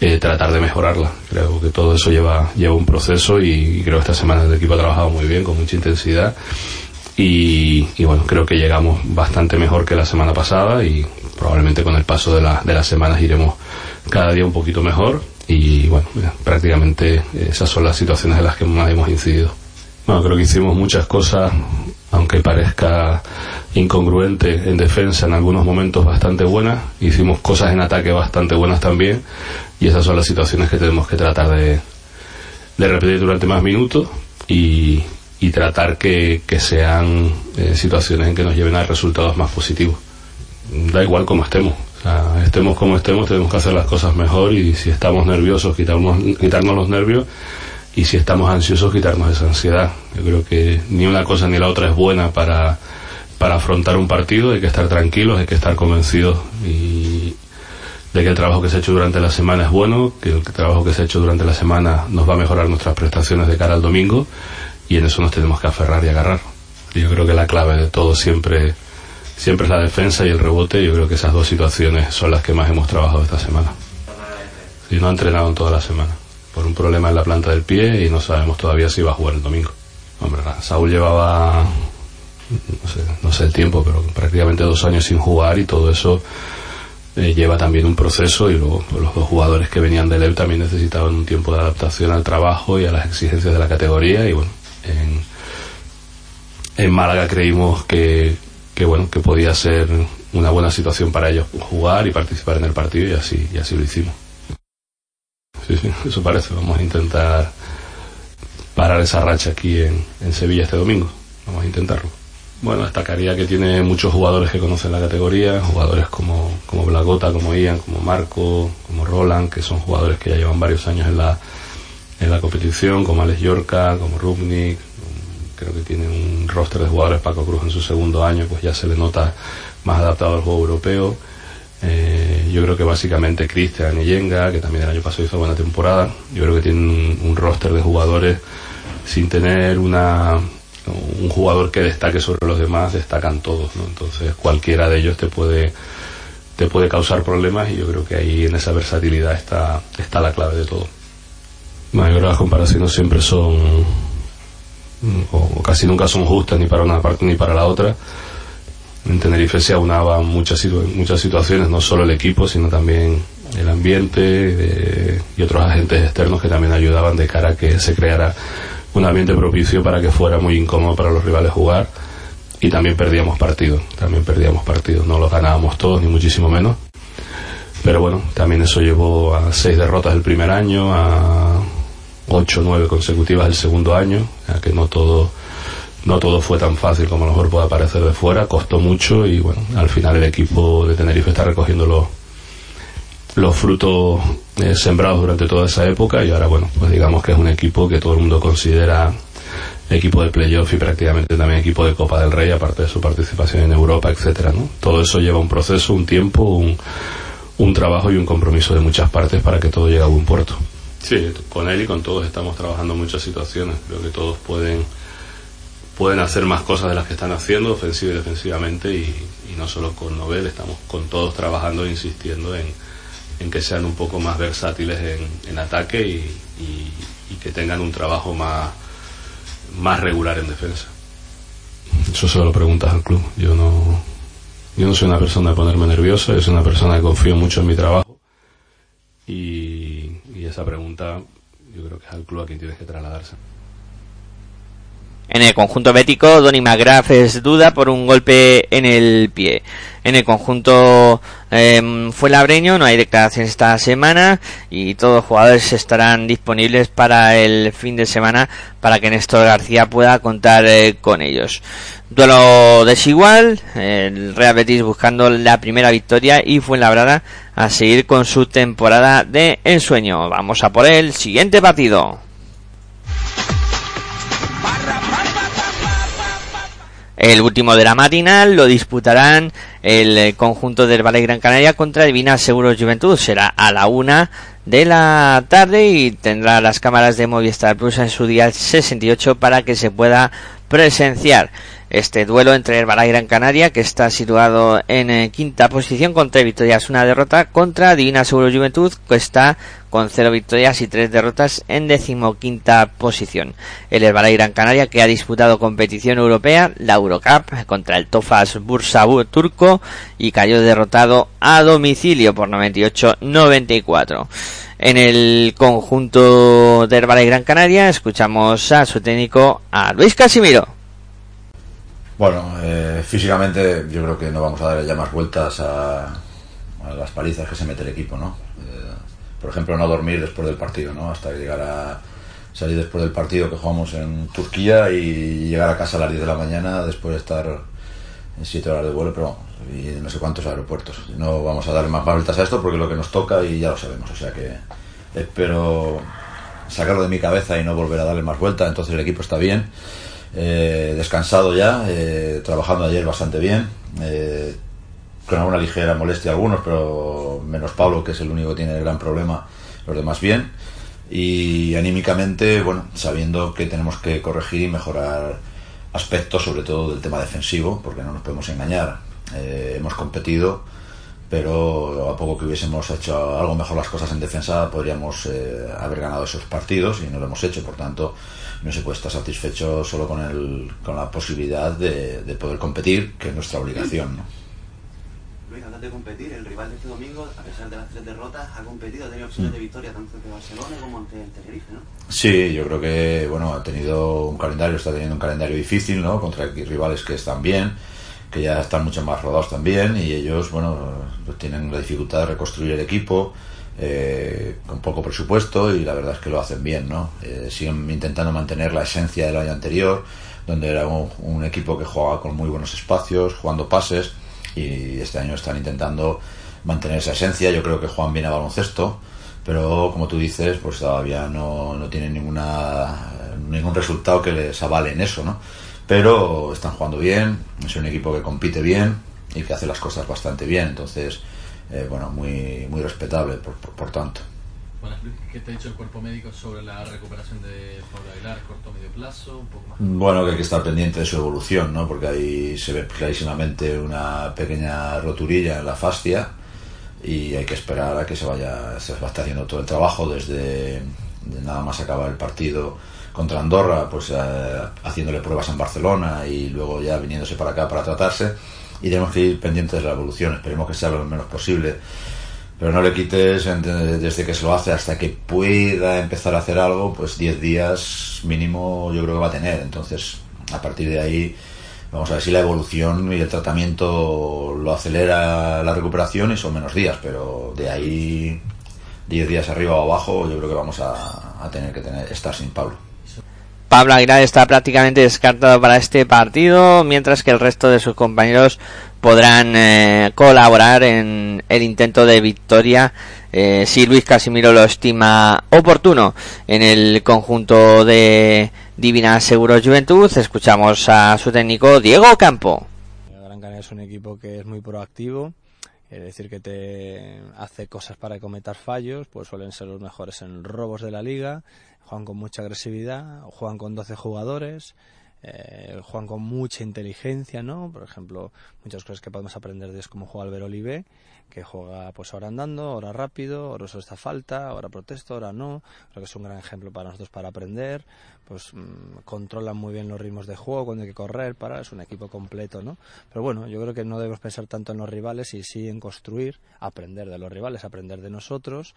eh, tratar de mejorarlas. Creo que todo eso lleva, lleva un proceso y, creo que esta semana el equipo ha trabajado muy bien, con mucha intensidad. Y, bueno, creo que llegamos bastante mejor que la semana pasada y probablemente con el paso de, de las semanas iremos cada día un poquito mejor y bueno, prácticamente esas son las situaciones en las que más hemos incidido. Bueno, creo que hicimos muchas cosas, aunque parezca incongruente en defensa en algunos momentos bastante buenas, hicimos cosas en ataque bastante buenas también y esas son las situaciones que tenemos que tratar de, repetir durante más minutos y, tratar que, sean eh, situaciones en que nos lleven a resultados más positivos da igual como estemos. estemos como estemos, tenemos que hacer las cosas mejor y si estamos nerviosos, quitarnos los nervios y si estamos ansiosos, quitarnos esa ansiedad. Yo creo que ni una cosa ni la otra es buena para, para afrontar un partido, hay que estar tranquilos, hay que estar convencidos y de que el trabajo que se ha hecho durante la semana es bueno, que el trabajo que se ha hecho durante la semana nos va a mejorar nuestras prestaciones de cara al domingo y en eso nos tenemos que aferrar y agarrar. Yo creo que la clave de todo siempre siempre es la defensa y el rebote. Yo creo que esas dos situaciones son las que más hemos trabajado esta semana. Y no ha entrenado en toda la semana por un problema en la planta del pie y no sabemos todavía si va a jugar el domingo. Hombre, Saúl llevaba no sé, no sé el tiempo, pero prácticamente dos años sin jugar y todo eso eh, lleva también un proceso y luego pues, los dos jugadores que venían del EB también necesitaban un tiempo de adaptación al trabajo y a las exigencias de la categoría y bueno, en, en Málaga creímos que, que bueno, que podía ser una buena situación para ellos jugar y participar en el partido y así, y así lo hicimos. Sí, sí, eso parece. Vamos a intentar parar esa racha aquí en, en Sevilla este domingo. Vamos a intentarlo. Bueno, destacaría que tiene muchos jugadores que conocen la categoría, jugadores como, como Blagota, como Ian, como Marco, como Roland, que son jugadores que ya llevan varios años en la, en la competición, como Alex Yorca, como Rubnik, creo que tiene un roster de jugadores Paco Cruz en su segundo año, pues ya se le nota más adaptado al juego europeo. Eh, yo creo que básicamente Cristian y Yenga, que también el año pasado hizo buena temporada, yo creo que tienen un, un roster de jugadores sin tener una, un jugador que destaque sobre los demás, destacan todos, ¿no? Entonces cualquiera de ellos te puede te puede causar problemas y yo creo que ahí en esa versatilidad está, está la clave de todo. Que las comparaciones siempre son, o, o casi nunca son justas ni para una parte ni para la otra. En Tenerife se aunaban muchas, muchas situaciones, no solo el equipo, sino también el ambiente de- y otros agentes externos que también ayudaban de cara a que se creara un ambiente propicio para que fuera muy incómodo para los rivales jugar. Y también perdíamos partidos, también perdíamos partidos, no los ganábamos todos ni muchísimo menos, pero bueno, también eso llevó a seis derrotas el primer año, a ocho o nueve consecutivas el segundo año, ya que no todo no todo fue tan fácil como a lo mejor pueda parecer de fuera, costó mucho y bueno, al final el equipo de Tenerife está recogiendo los frutos eh, sembrados durante toda esa época y ahora bueno, pues digamos que es un equipo que todo el mundo considera equipo de playoff y prácticamente también equipo de Copa del Rey, aparte de su participación en Europa, etcétera, ¿no? Todo eso lleva un proceso, un tiempo, un, un trabajo y un compromiso de muchas partes para que todo llegue a buen puerto. Sí, con él y con todos estamos trabajando en muchas situaciones. Creo que todos pueden pueden hacer más cosas de las que están haciendo, ofensiva y defensivamente, y, no solo con Nobel, estamos con todos trabajando e insistiendo en, que sean un poco más versátiles en, ataque y, que tengan un trabajo más, más regular en defensa. Eso se lo preguntas al club. Yo no, yo no soy una persona de ponerme nervioso, yo soy una persona que confío mucho en mi trabajo y, y esa pregunta yo creo que es al club a quien tienes que trasladarse. En el conjunto bético, Donny McGrath es duda por un golpe en el pie. En el conjunto eh, fue labreño, no hay declaraciones esta semana y todos los jugadores estarán disponibles para el fin de semana para que Néstor García pueda contar eh, con ellos. Duelo desigual, el Real Betis buscando la primera victoria y Fuenlabrada a seguir con su temporada de ensueño. Vamos a por el siguiente partido. El último de la matinal lo disputarán el eh, conjunto del Valle Gran Canaria contra Divina Seguros Juventud. Será a la una de la tarde y tendrá las cámaras de Movistar Plus en su día 68 para que se pueda presenciar este duelo entre el Valle Gran Canaria que está situado en eh, quinta posición con tres victorias una derrota contra Divina Seguros Juventud que está con cero victorias y tres derrotas en decimoquinta posición. El Herbalife Gran Canaria que ha disputado competición europea, la Eurocup, contra el Tofas Bursabu turco y cayó derrotado a domicilio por 98-94. En el conjunto de Herbalife Gran Canaria escuchamos a su técnico, a Luis Casimiro. Bueno, eh, físicamente yo creo que no vamos a dar ya más vueltas a, a las palizas que se mete el equipo, ¿no? Eh, por ejemplo, no dormir después del partido, ¿no? Hasta llegar a salir después del partido que jugamos en Turquía y llegar a casa a las 10 de la mañana después de estar en 7 horas de vuelo, pero y no sé cuántos aeropuertos. No vamos a dar más vueltas a esto porque es lo que nos toca y ya lo sabemos, o sea que espero sacarlo de mi cabeza y no volver a darle más vueltas, entonces el equipo está bien eh, descansado ya, eh, trabajando ayer bastante bien, eh, con alguna ligera molestia algunos, pero menos Pablo, que es el único que tiene el gran problema, los demás bien. Y anímicamente, bueno, sabiendo que tenemos que corregir y mejorar aspectos, sobre todo del tema defensivo, porque no nos podemos engañar. Eh, hemos competido pero a poco que hubiésemos hecho algo mejor las cosas en defensa podríamos eh, haber ganado esos partidos y no lo hemos hecho, por tanto no se puede estar satisfecho solo con, el, con la posibilidad de, de poder competir, que es nuestra obligación. ¿no? Luis, antes de competir, el rival de este domingo, a pesar de las tres derrotas, ha competido, ha tenido opciones de victoria tanto ante Barcelona como ante el Tenerife, ¿no? Sí, yo creo que bueno ha tenido un calendario, está teniendo un calendario difícil, ¿no? Contra rivales que están bien, que ya están mucho más rodados también y ellos, bueno, tienen la dificultad de reconstruir el equipo eh, con poco presupuesto y la verdad es que lo hacen bien, ¿no? Eh, siguen intentando mantener la esencia del año anterior, donde era un, equipo que jugaba con muy buenos espacios, jugando pases y este año están intentando mantener esa esencia. Yo creo que juegan bien a baloncesto, pero como tú dices, pues todavía no, no tienen ninguna, ningún resultado que les avale en eso, ¿no? Pero están jugando bien, es un equipo que compite bien y que hace las cosas bastante bien, entonces, eh, bueno, muy, muy respetable por, por, por tanto. Luis. ¿Qué te ha dicho el cuerpo médico sobre la recuperación de Pablo Aguilar, corto medio plazo? Un poco más. Bueno, que hay que estar pendiente de su evolución, ¿no? Porque ahí se ve clarísimamente una pequeña roturilla en la fascia y hay que esperar a que se vaya, se va a estar haciendo todo el trabajo desde de nada más acabar el partido contra Andorra, pues eh, haciéndole pruebas en Barcelona y luego ya viniéndose para acá para tratarse y tenemos que ir pendientes de la evolución, esperemos que sea lo menos posible pero no le quites desde que se lo hace hasta que pueda empezar a hacer algo, pues 10 días mínimo yo creo que va a tener. Entonces, a partir de ahí, vamos a ver si la evolución y el tratamiento lo acelera la recuperación y son menos días, pero de ahí 10 días arriba o abajo, yo creo que vamos a, a tener que tener, estar sin Pablo. Pablo Aguilar está prácticamente descartado para este partido, mientras que el resto de sus compañeros podrán eh, colaborar en el intento de victoria eh, si Luis Casimiro lo estima oportuno en el conjunto de Divina Seguros Juventud. Escuchamos a su técnico Diego Campo. Gran Canaria es un equipo que es muy proactivo, es decir, que te hace cosas para cometer fallos, pues suelen ser los mejores en robos de la liga, juegan con mucha agresividad, juegan con 12 jugadores, eh, juegan con mucha inteligencia, ¿no? Por ejemplo, muchas cosas que podemos aprender de es cómo juega Albert Olivé, que juega pues ahora andando, ahora rápido, ahora uso esta falta, ahora protesto, ahora no. Creo que es un gran ejemplo para nosotros para aprender. Pues mmm, controlan muy bien los ritmos de juego, cuando hay que correr, para, es un equipo completo, ¿no? Pero bueno, yo creo que no debemos pensar tanto en los rivales y sí en construir, aprender de los rivales, aprender de nosotros,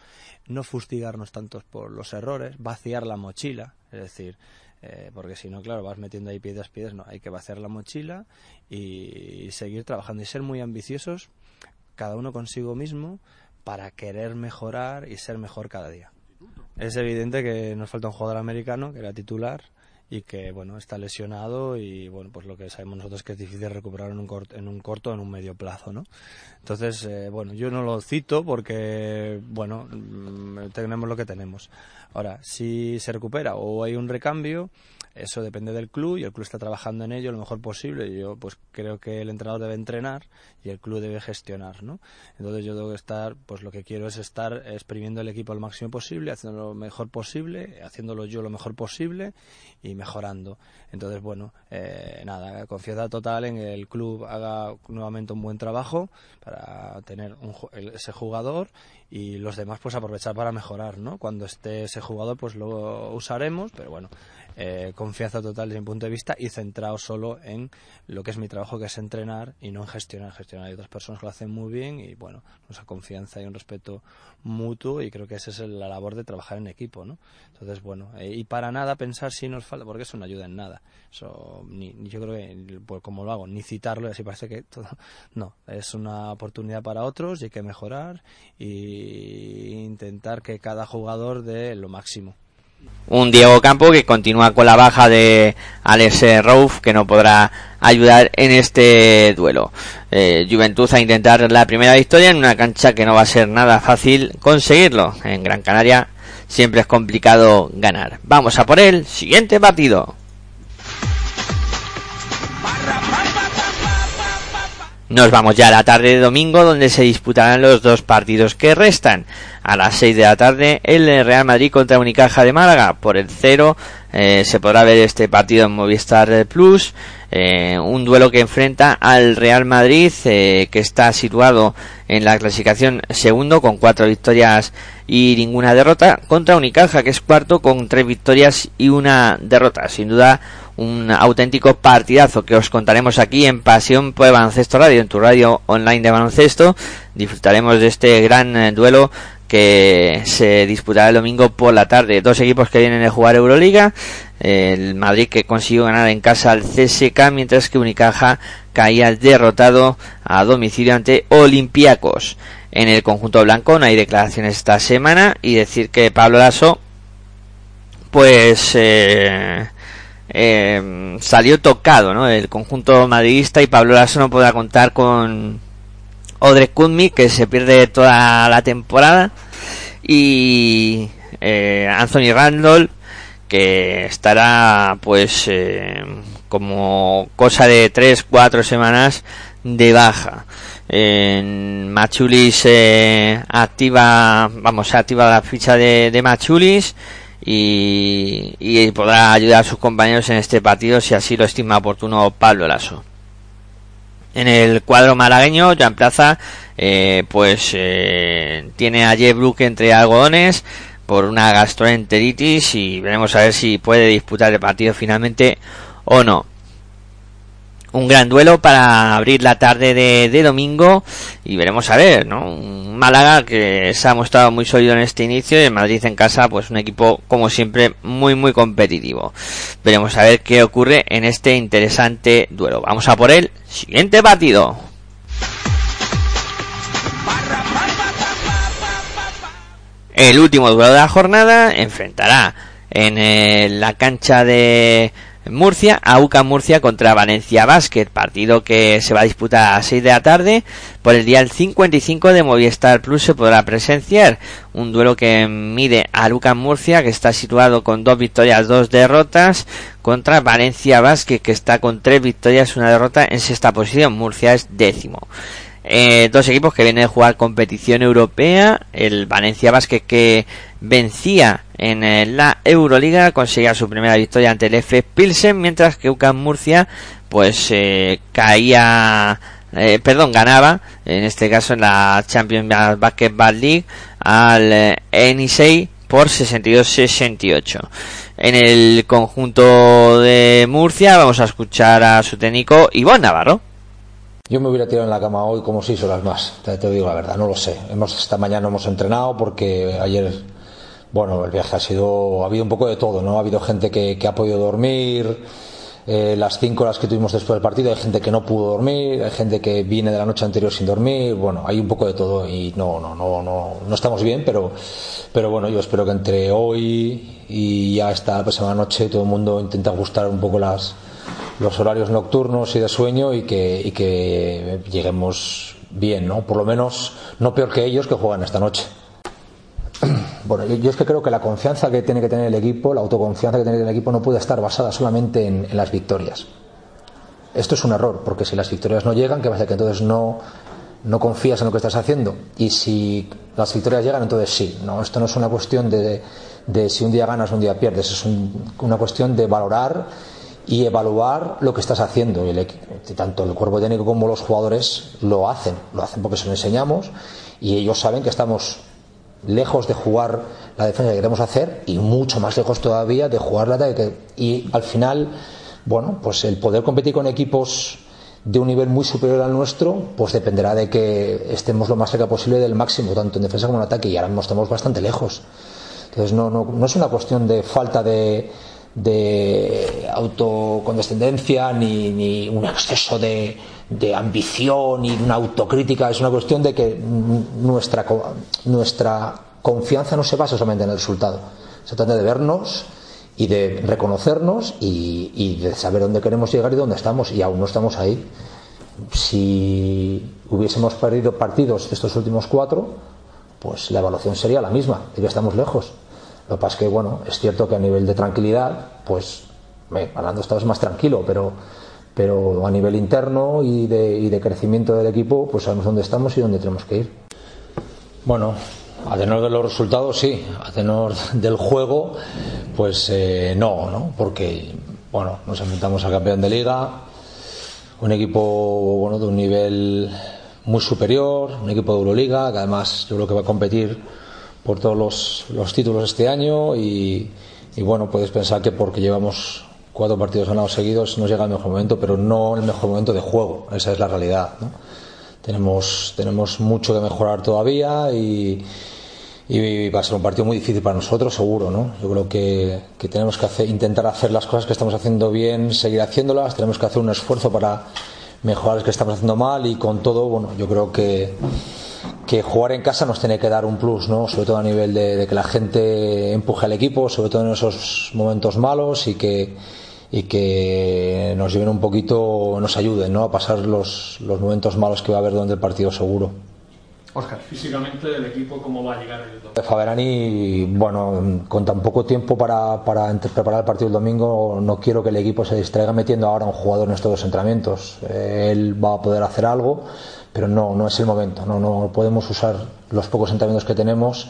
no fustigarnos tantos por los errores, vaciar la mochila, es decir, eh, porque si no, claro, vas metiendo ahí piedras, piedras, no, hay que vaciar la mochila y seguir trabajando y ser muy ambiciosos, cada uno consigo mismo, para querer mejorar y ser mejor cada día. Es evidente que nos falta un jugador americano, que era titular, y que bueno está lesionado y bueno pues lo que sabemos nosotros que es difícil recuperar en un corto en un corto en un medio plazo no entonces eh, bueno yo no lo cito porque bueno mm, tenemos lo que tenemos. Ahora si se recupera o hay un recambio eso depende del club y el club está trabajando en ello lo mejor posible yo pues creo que el entrenador debe entrenar y el club debe gestionar no entonces yo tengo que estar pues lo que quiero es estar exprimiendo el equipo al máximo posible haciéndolo lo mejor posible haciéndolo yo lo mejor posible y mejorando. Entonces, bueno, eh, nada, confianza total en que el club haga nuevamente un buen trabajo para tener un, ese jugador y los demás pues aprovechar para mejorar, ¿no? Cuando esté ese jugador pues lo usaremos, pero bueno, eh, confianza total desde mi punto de vista y centrado solo en lo que es mi trabajo, que es entrenar y no en gestionar. Gestionar hay otras personas que lo hacen muy bien y bueno, esa confianza y un respeto mutuo y creo que esa es la labor de trabajar en equipo, ¿no? Entonces, bueno, eh, y para nada pensar si nos falta, porque eso no ayuda en nada. Eso, ni, yo creo que, pues como lo hago, ni citarlo y así parece que todo, no, es una oportunidad para otros y hay que mejorar y intentar que cada jugador dé lo máximo. Un Diego Campo que continúa con la baja de Alex Rouf, que no podrá ayudar en este duelo. Eh, Juventud a intentar la primera victoria en una cancha que no va a ser nada fácil conseguirlo. En Gran Canaria siempre es complicado ganar. Vamos a por el siguiente partido. Nos vamos ya a la tarde de domingo donde se disputarán los dos partidos que restan. A las 6 de la tarde el Real Madrid contra Unicaja de Málaga. Por el cero eh, se podrá ver este partido en Movistar Plus. Eh, un duelo que enfrenta al Real Madrid eh, que está situado en la clasificación segundo con cuatro victorias y ninguna derrota contra Unicaja que es cuarto con tres victorias y una derrota. Sin duda un auténtico partidazo que os contaremos aquí en Pasión por Baloncesto Radio, en tu radio online de baloncesto. Disfrutaremos de este gran eh, duelo que se disputará el domingo por la tarde. Dos equipos que vienen a jugar Euroliga. El Madrid que consiguió ganar en casa al CSK, mientras que Unicaja caía derrotado a domicilio ante Olympiacos. En el conjunto blanco no hay declaraciones esta semana y decir que Pablo Lasso pues eh, eh, salió tocado, ¿no? El conjunto madridista y Pablo Lasso no podrá contar con Odre Kudmi, que se pierde toda la temporada, y eh, Anthony Randall, que estará, pues, eh, como cosa de 3-4 semanas de baja. En Machulis eh, activa, vamos, activa la ficha de, Machulis y, podrá ayudar a sus compañeros en este partido si así lo estima oportuno Pablo Lasso. En el cuadro malagueño, Jan Plaza, eh, pues eh, tiene a Jeff Brook entre algodones por una gastroenteritis y veremos a ver si puede disputar el partido finalmente o no un gran duelo para abrir la tarde de, domingo y veremos a ver, ¿no? Un Málaga que se ha mostrado muy sólido en este inicio y el Madrid en casa, pues un equipo como siempre muy muy competitivo. Veremos a ver qué ocurre en este interesante duelo. Vamos a por el siguiente partido. El último duelo de la jornada enfrentará en eh, la cancha de Murcia, AUCA Murcia contra Valencia Basket, partido que se va a disputar a las 6 de la tarde. Por el día 55 de Movistar Plus se podrá presenciar un duelo que mide a UCAM Murcia, que está situado con dos victorias, dos derrotas, contra Valencia Basket, que está con tres victorias, una derrota en sexta posición. Murcia es décimo. Eh, dos equipos que vienen a jugar competición europea. El Valencia Basket que vencía en eh, la Euroliga, conseguía su primera victoria ante el F Pilsen, mientras que UCAM Murcia pues eh, caía, eh, perdón, ganaba, en este caso en la Champions Basketball League al Enisei por 62-68. En el conjunto de Murcia vamos a escuchar a su técnico Iván Navarro. Yo me hubiera tirado en la cama hoy como seis horas más, te, te digo la verdad, no lo sé. Hemos, esta mañana hemos entrenado porque ayer bueno, el viaje ha sido, ha habido un poco de todo, ¿no? Ha habido gente que, ha podido dormir, eh, las cinco horas que tuvimos después del partido, hay gente que no pudo dormir, hay gente que viene de la noche anterior sin dormir, bueno, hay un poco de todo y no, no, no, no, no estamos bien, pero, pero bueno, yo espero que entre hoy y ya esta próxima noche todo el mundo intente ajustar un poco las, los horarios nocturnos y de sueño y que, y que lleguemos bien, ¿no? Por lo menos no peor que ellos que juegan esta noche. Bueno, yo, es que creo que la confianza que tiene que tener el equipo, la autoconfianza que tiene el equipo no puede estar basada solamente en, las victorias. Esto es un error, porque si las victorias no llegan, ¿qué va a hacer? Que entonces no, no confías en lo que estás haciendo. Y si las victorias llegan, entonces sí. No, esto no es una cuestión de, de si un día ganas un día pierdes, es una cuestión de valorar y evaluar lo que estás haciendo. Tanto el cuerpo técnico como los jugadores lo hacen, lo hacen porque se lo enseñamos y ellos saben que estamos lejos de jugar la defensa que queremos hacer y mucho más lejos todavía de jugar la ataque. Y al final, bueno, pues el poder competir con equipos de un nivel muy superior al nuestro, pues dependerá de que estemos lo más cerca posible del máximo, tanto en defensa como en ataque, y ahora mismo estamos bastante lejos. Entonces no, no, no es una cuestión de falta de, de autocondescendencia ni, ni un exceso de, de ambición y una autocrítica, es una cuestión de que nuestra, nuestra confianza no se basa solamente en el resultado, se trata de vernos y de reconocernos y, y, de saber dónde queremos llegar y dónde estamos y aún no estamos ahí. Si hubiésemos perdido partidos de estos últimos cuatro, pues la evaluación sería la misma, y ya estamos lejos. Lo que pasa es que, bueno, es cierto que a nivel de tranquilidad, pues, hablando estamos más tranquilo, pero pero a nivel interno y de, y de crecimiento del equipo, pues sabemos dónde estamos y dónde tenemos que ir. Bueno, a tenor de los resultados sí, a tenor del juego, pues eh, no, ¿no? Porque, bueno, nos enfrentamos al campeón de liga, un equipo, bueno, de un nivel muy superior, un equipo de Euroliga, que además yo creo que va a competir por todos los, los títulos este año y, y bueno, puedes pensar que porque llevamos cuatro partidos ganados seguidos nos llega el mejor momento, pero no el mejor momento de juego, esa es la realidad. ¿no? Tenemos, tenemos mucho que mejorar todavía y, y va a ser un partido muy difícil para nosotros, seguro. ¿no? Yo creo que, que tenemos que hacer, intentar hacer las cosas que estamos haciendo bien, seguir haciéndolas, tenemos que hacer un esfuerzo para mejorar las que estamos haciendo mal y con todo, bueno, yo creo que que jugar en casa nos tiene que dar un plus, ¿no? sobre todo a nivel de, de, que la gente empuje al equipo, sobre todo en esos momentos malos y que, y que nos lleven un poquito, nos ayuden ¿no? a pasar los, los momentos malos que va a haber durante el partido seguro. Oscar, físicamente el equipo, ¿cómo va a llegar el domingo? Faberani, bueno, con tan poco tiempo para, para preparar el partido el domingo, no quiero que el equipo se distraiga metiendo ahora a un jugador en estos dos entrenamientos. Él va a poder hacer algo pero no, no es el momento, no, no podemos usar los pocos entrenamientos que tenemos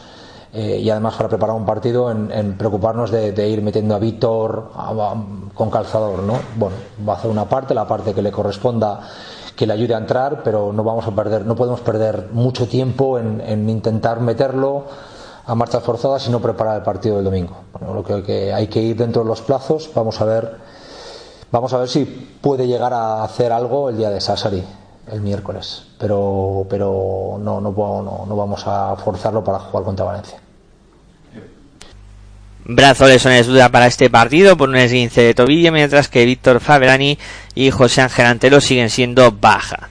eh, y además para preparar un partido en, en preocuparnos de, de, ir metiendo a Víctor con calzador, ¿no? Bueno, va a hacer una parte, la parte que le corresponda que le ayude a entrar, pero no vamos a perder, no podemos perder mucho tiempo en, en intentar meterlo a marchas forzadas y no preparar el partido del domingo. Bueno, lo que hay que ir dentro de los plazos, vamos a ver, vamos a ver si puede llegar a hacer algo el día de Sassari el miércoles, pero, pero no, no, no, no vamos a forzarlo para jugar contra Valencia. Brazo lesiones duda para este partido por un esguince de tobillo, mientras que Víctor Faberani y José Ángel Antelo siguen siendo baja.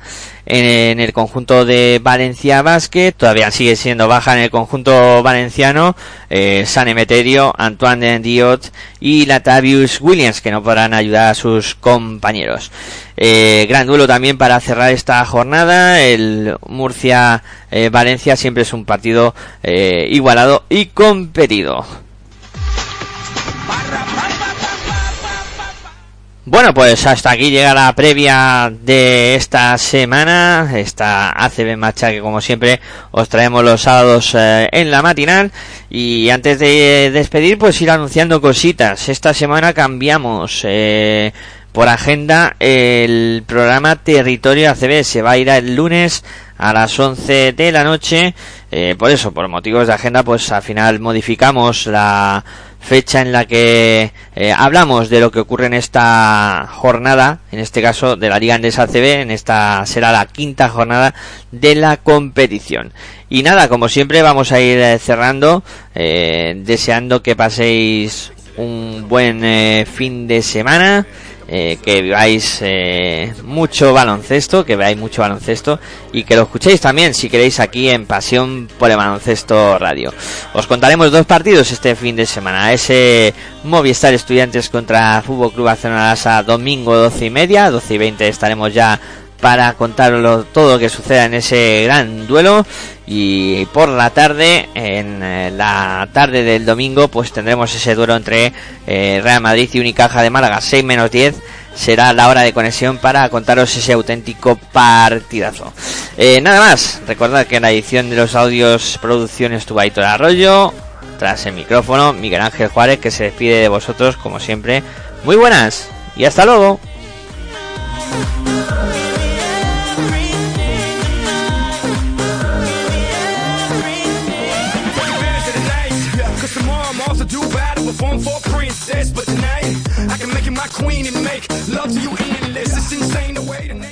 En, el conjunto de Valencia Basket, todavía sigue siendo baja en el conjunto valenciano, eh, San Emeterio, Antoine Diot y Latavius Williams, que no podrán ayudar a sus compañeros. Eh, gran duelo también para cerrar esta jornada, el Murcia-Valencia siempre es un partido eh, igualado y competido. Bueno, pues hasta aquí llega la previa de esta semana, esta ACB Macha que como siempre os traemos los sábados eh, en la matinal. Y antes de despedir pues ir anunciando cositas. Esta semana cambiamos eh, por agenda el programa Territorio ACB, se va a ir el lunes a las 11 de la noche, eh, por eso, por motivos de agenda pues al final modificamos la fecha en la que eh, hablamos de lo que ocurre en esta jornada, en este caso de la Liga Andesa CB, en esta será la quinta jornada de la competición. Y nada, como siempre vamos a ir eh, cerrando, eh, deseando que paséis un buen eh, fin de semana eh, que veáis eh, mucho baloncesto, que veáis mucho baloncesto y que lo escuchéis también si queréis aquí en Pasión por el Baloncesto Radio. Os contaremos dos partidos este fin de semana. Ese Movistar Estudiantes contra Fútbol Club Barcelona domingo 12 y media, 12 y 20 estaremos ya para contarlo todo lo que suceda en ese gran duelo. Y por la tarde en eh, la tarde del domingo pues tendremos ese duelo entre eh, Real Madrid y Unicaja de Málaga. 6 menos 10 será la hora de conexión para contaros ese auténtico partidazo. Eh, nada más. Recordad que en la edición de los audios producciones tuvo Aitor Arroyo. Tras el micrófono Miguel Ángel Juárez que se despide de vosotros como siempre. Muy buenas y hasta luego queen and make love to you endless. It's insane the way to.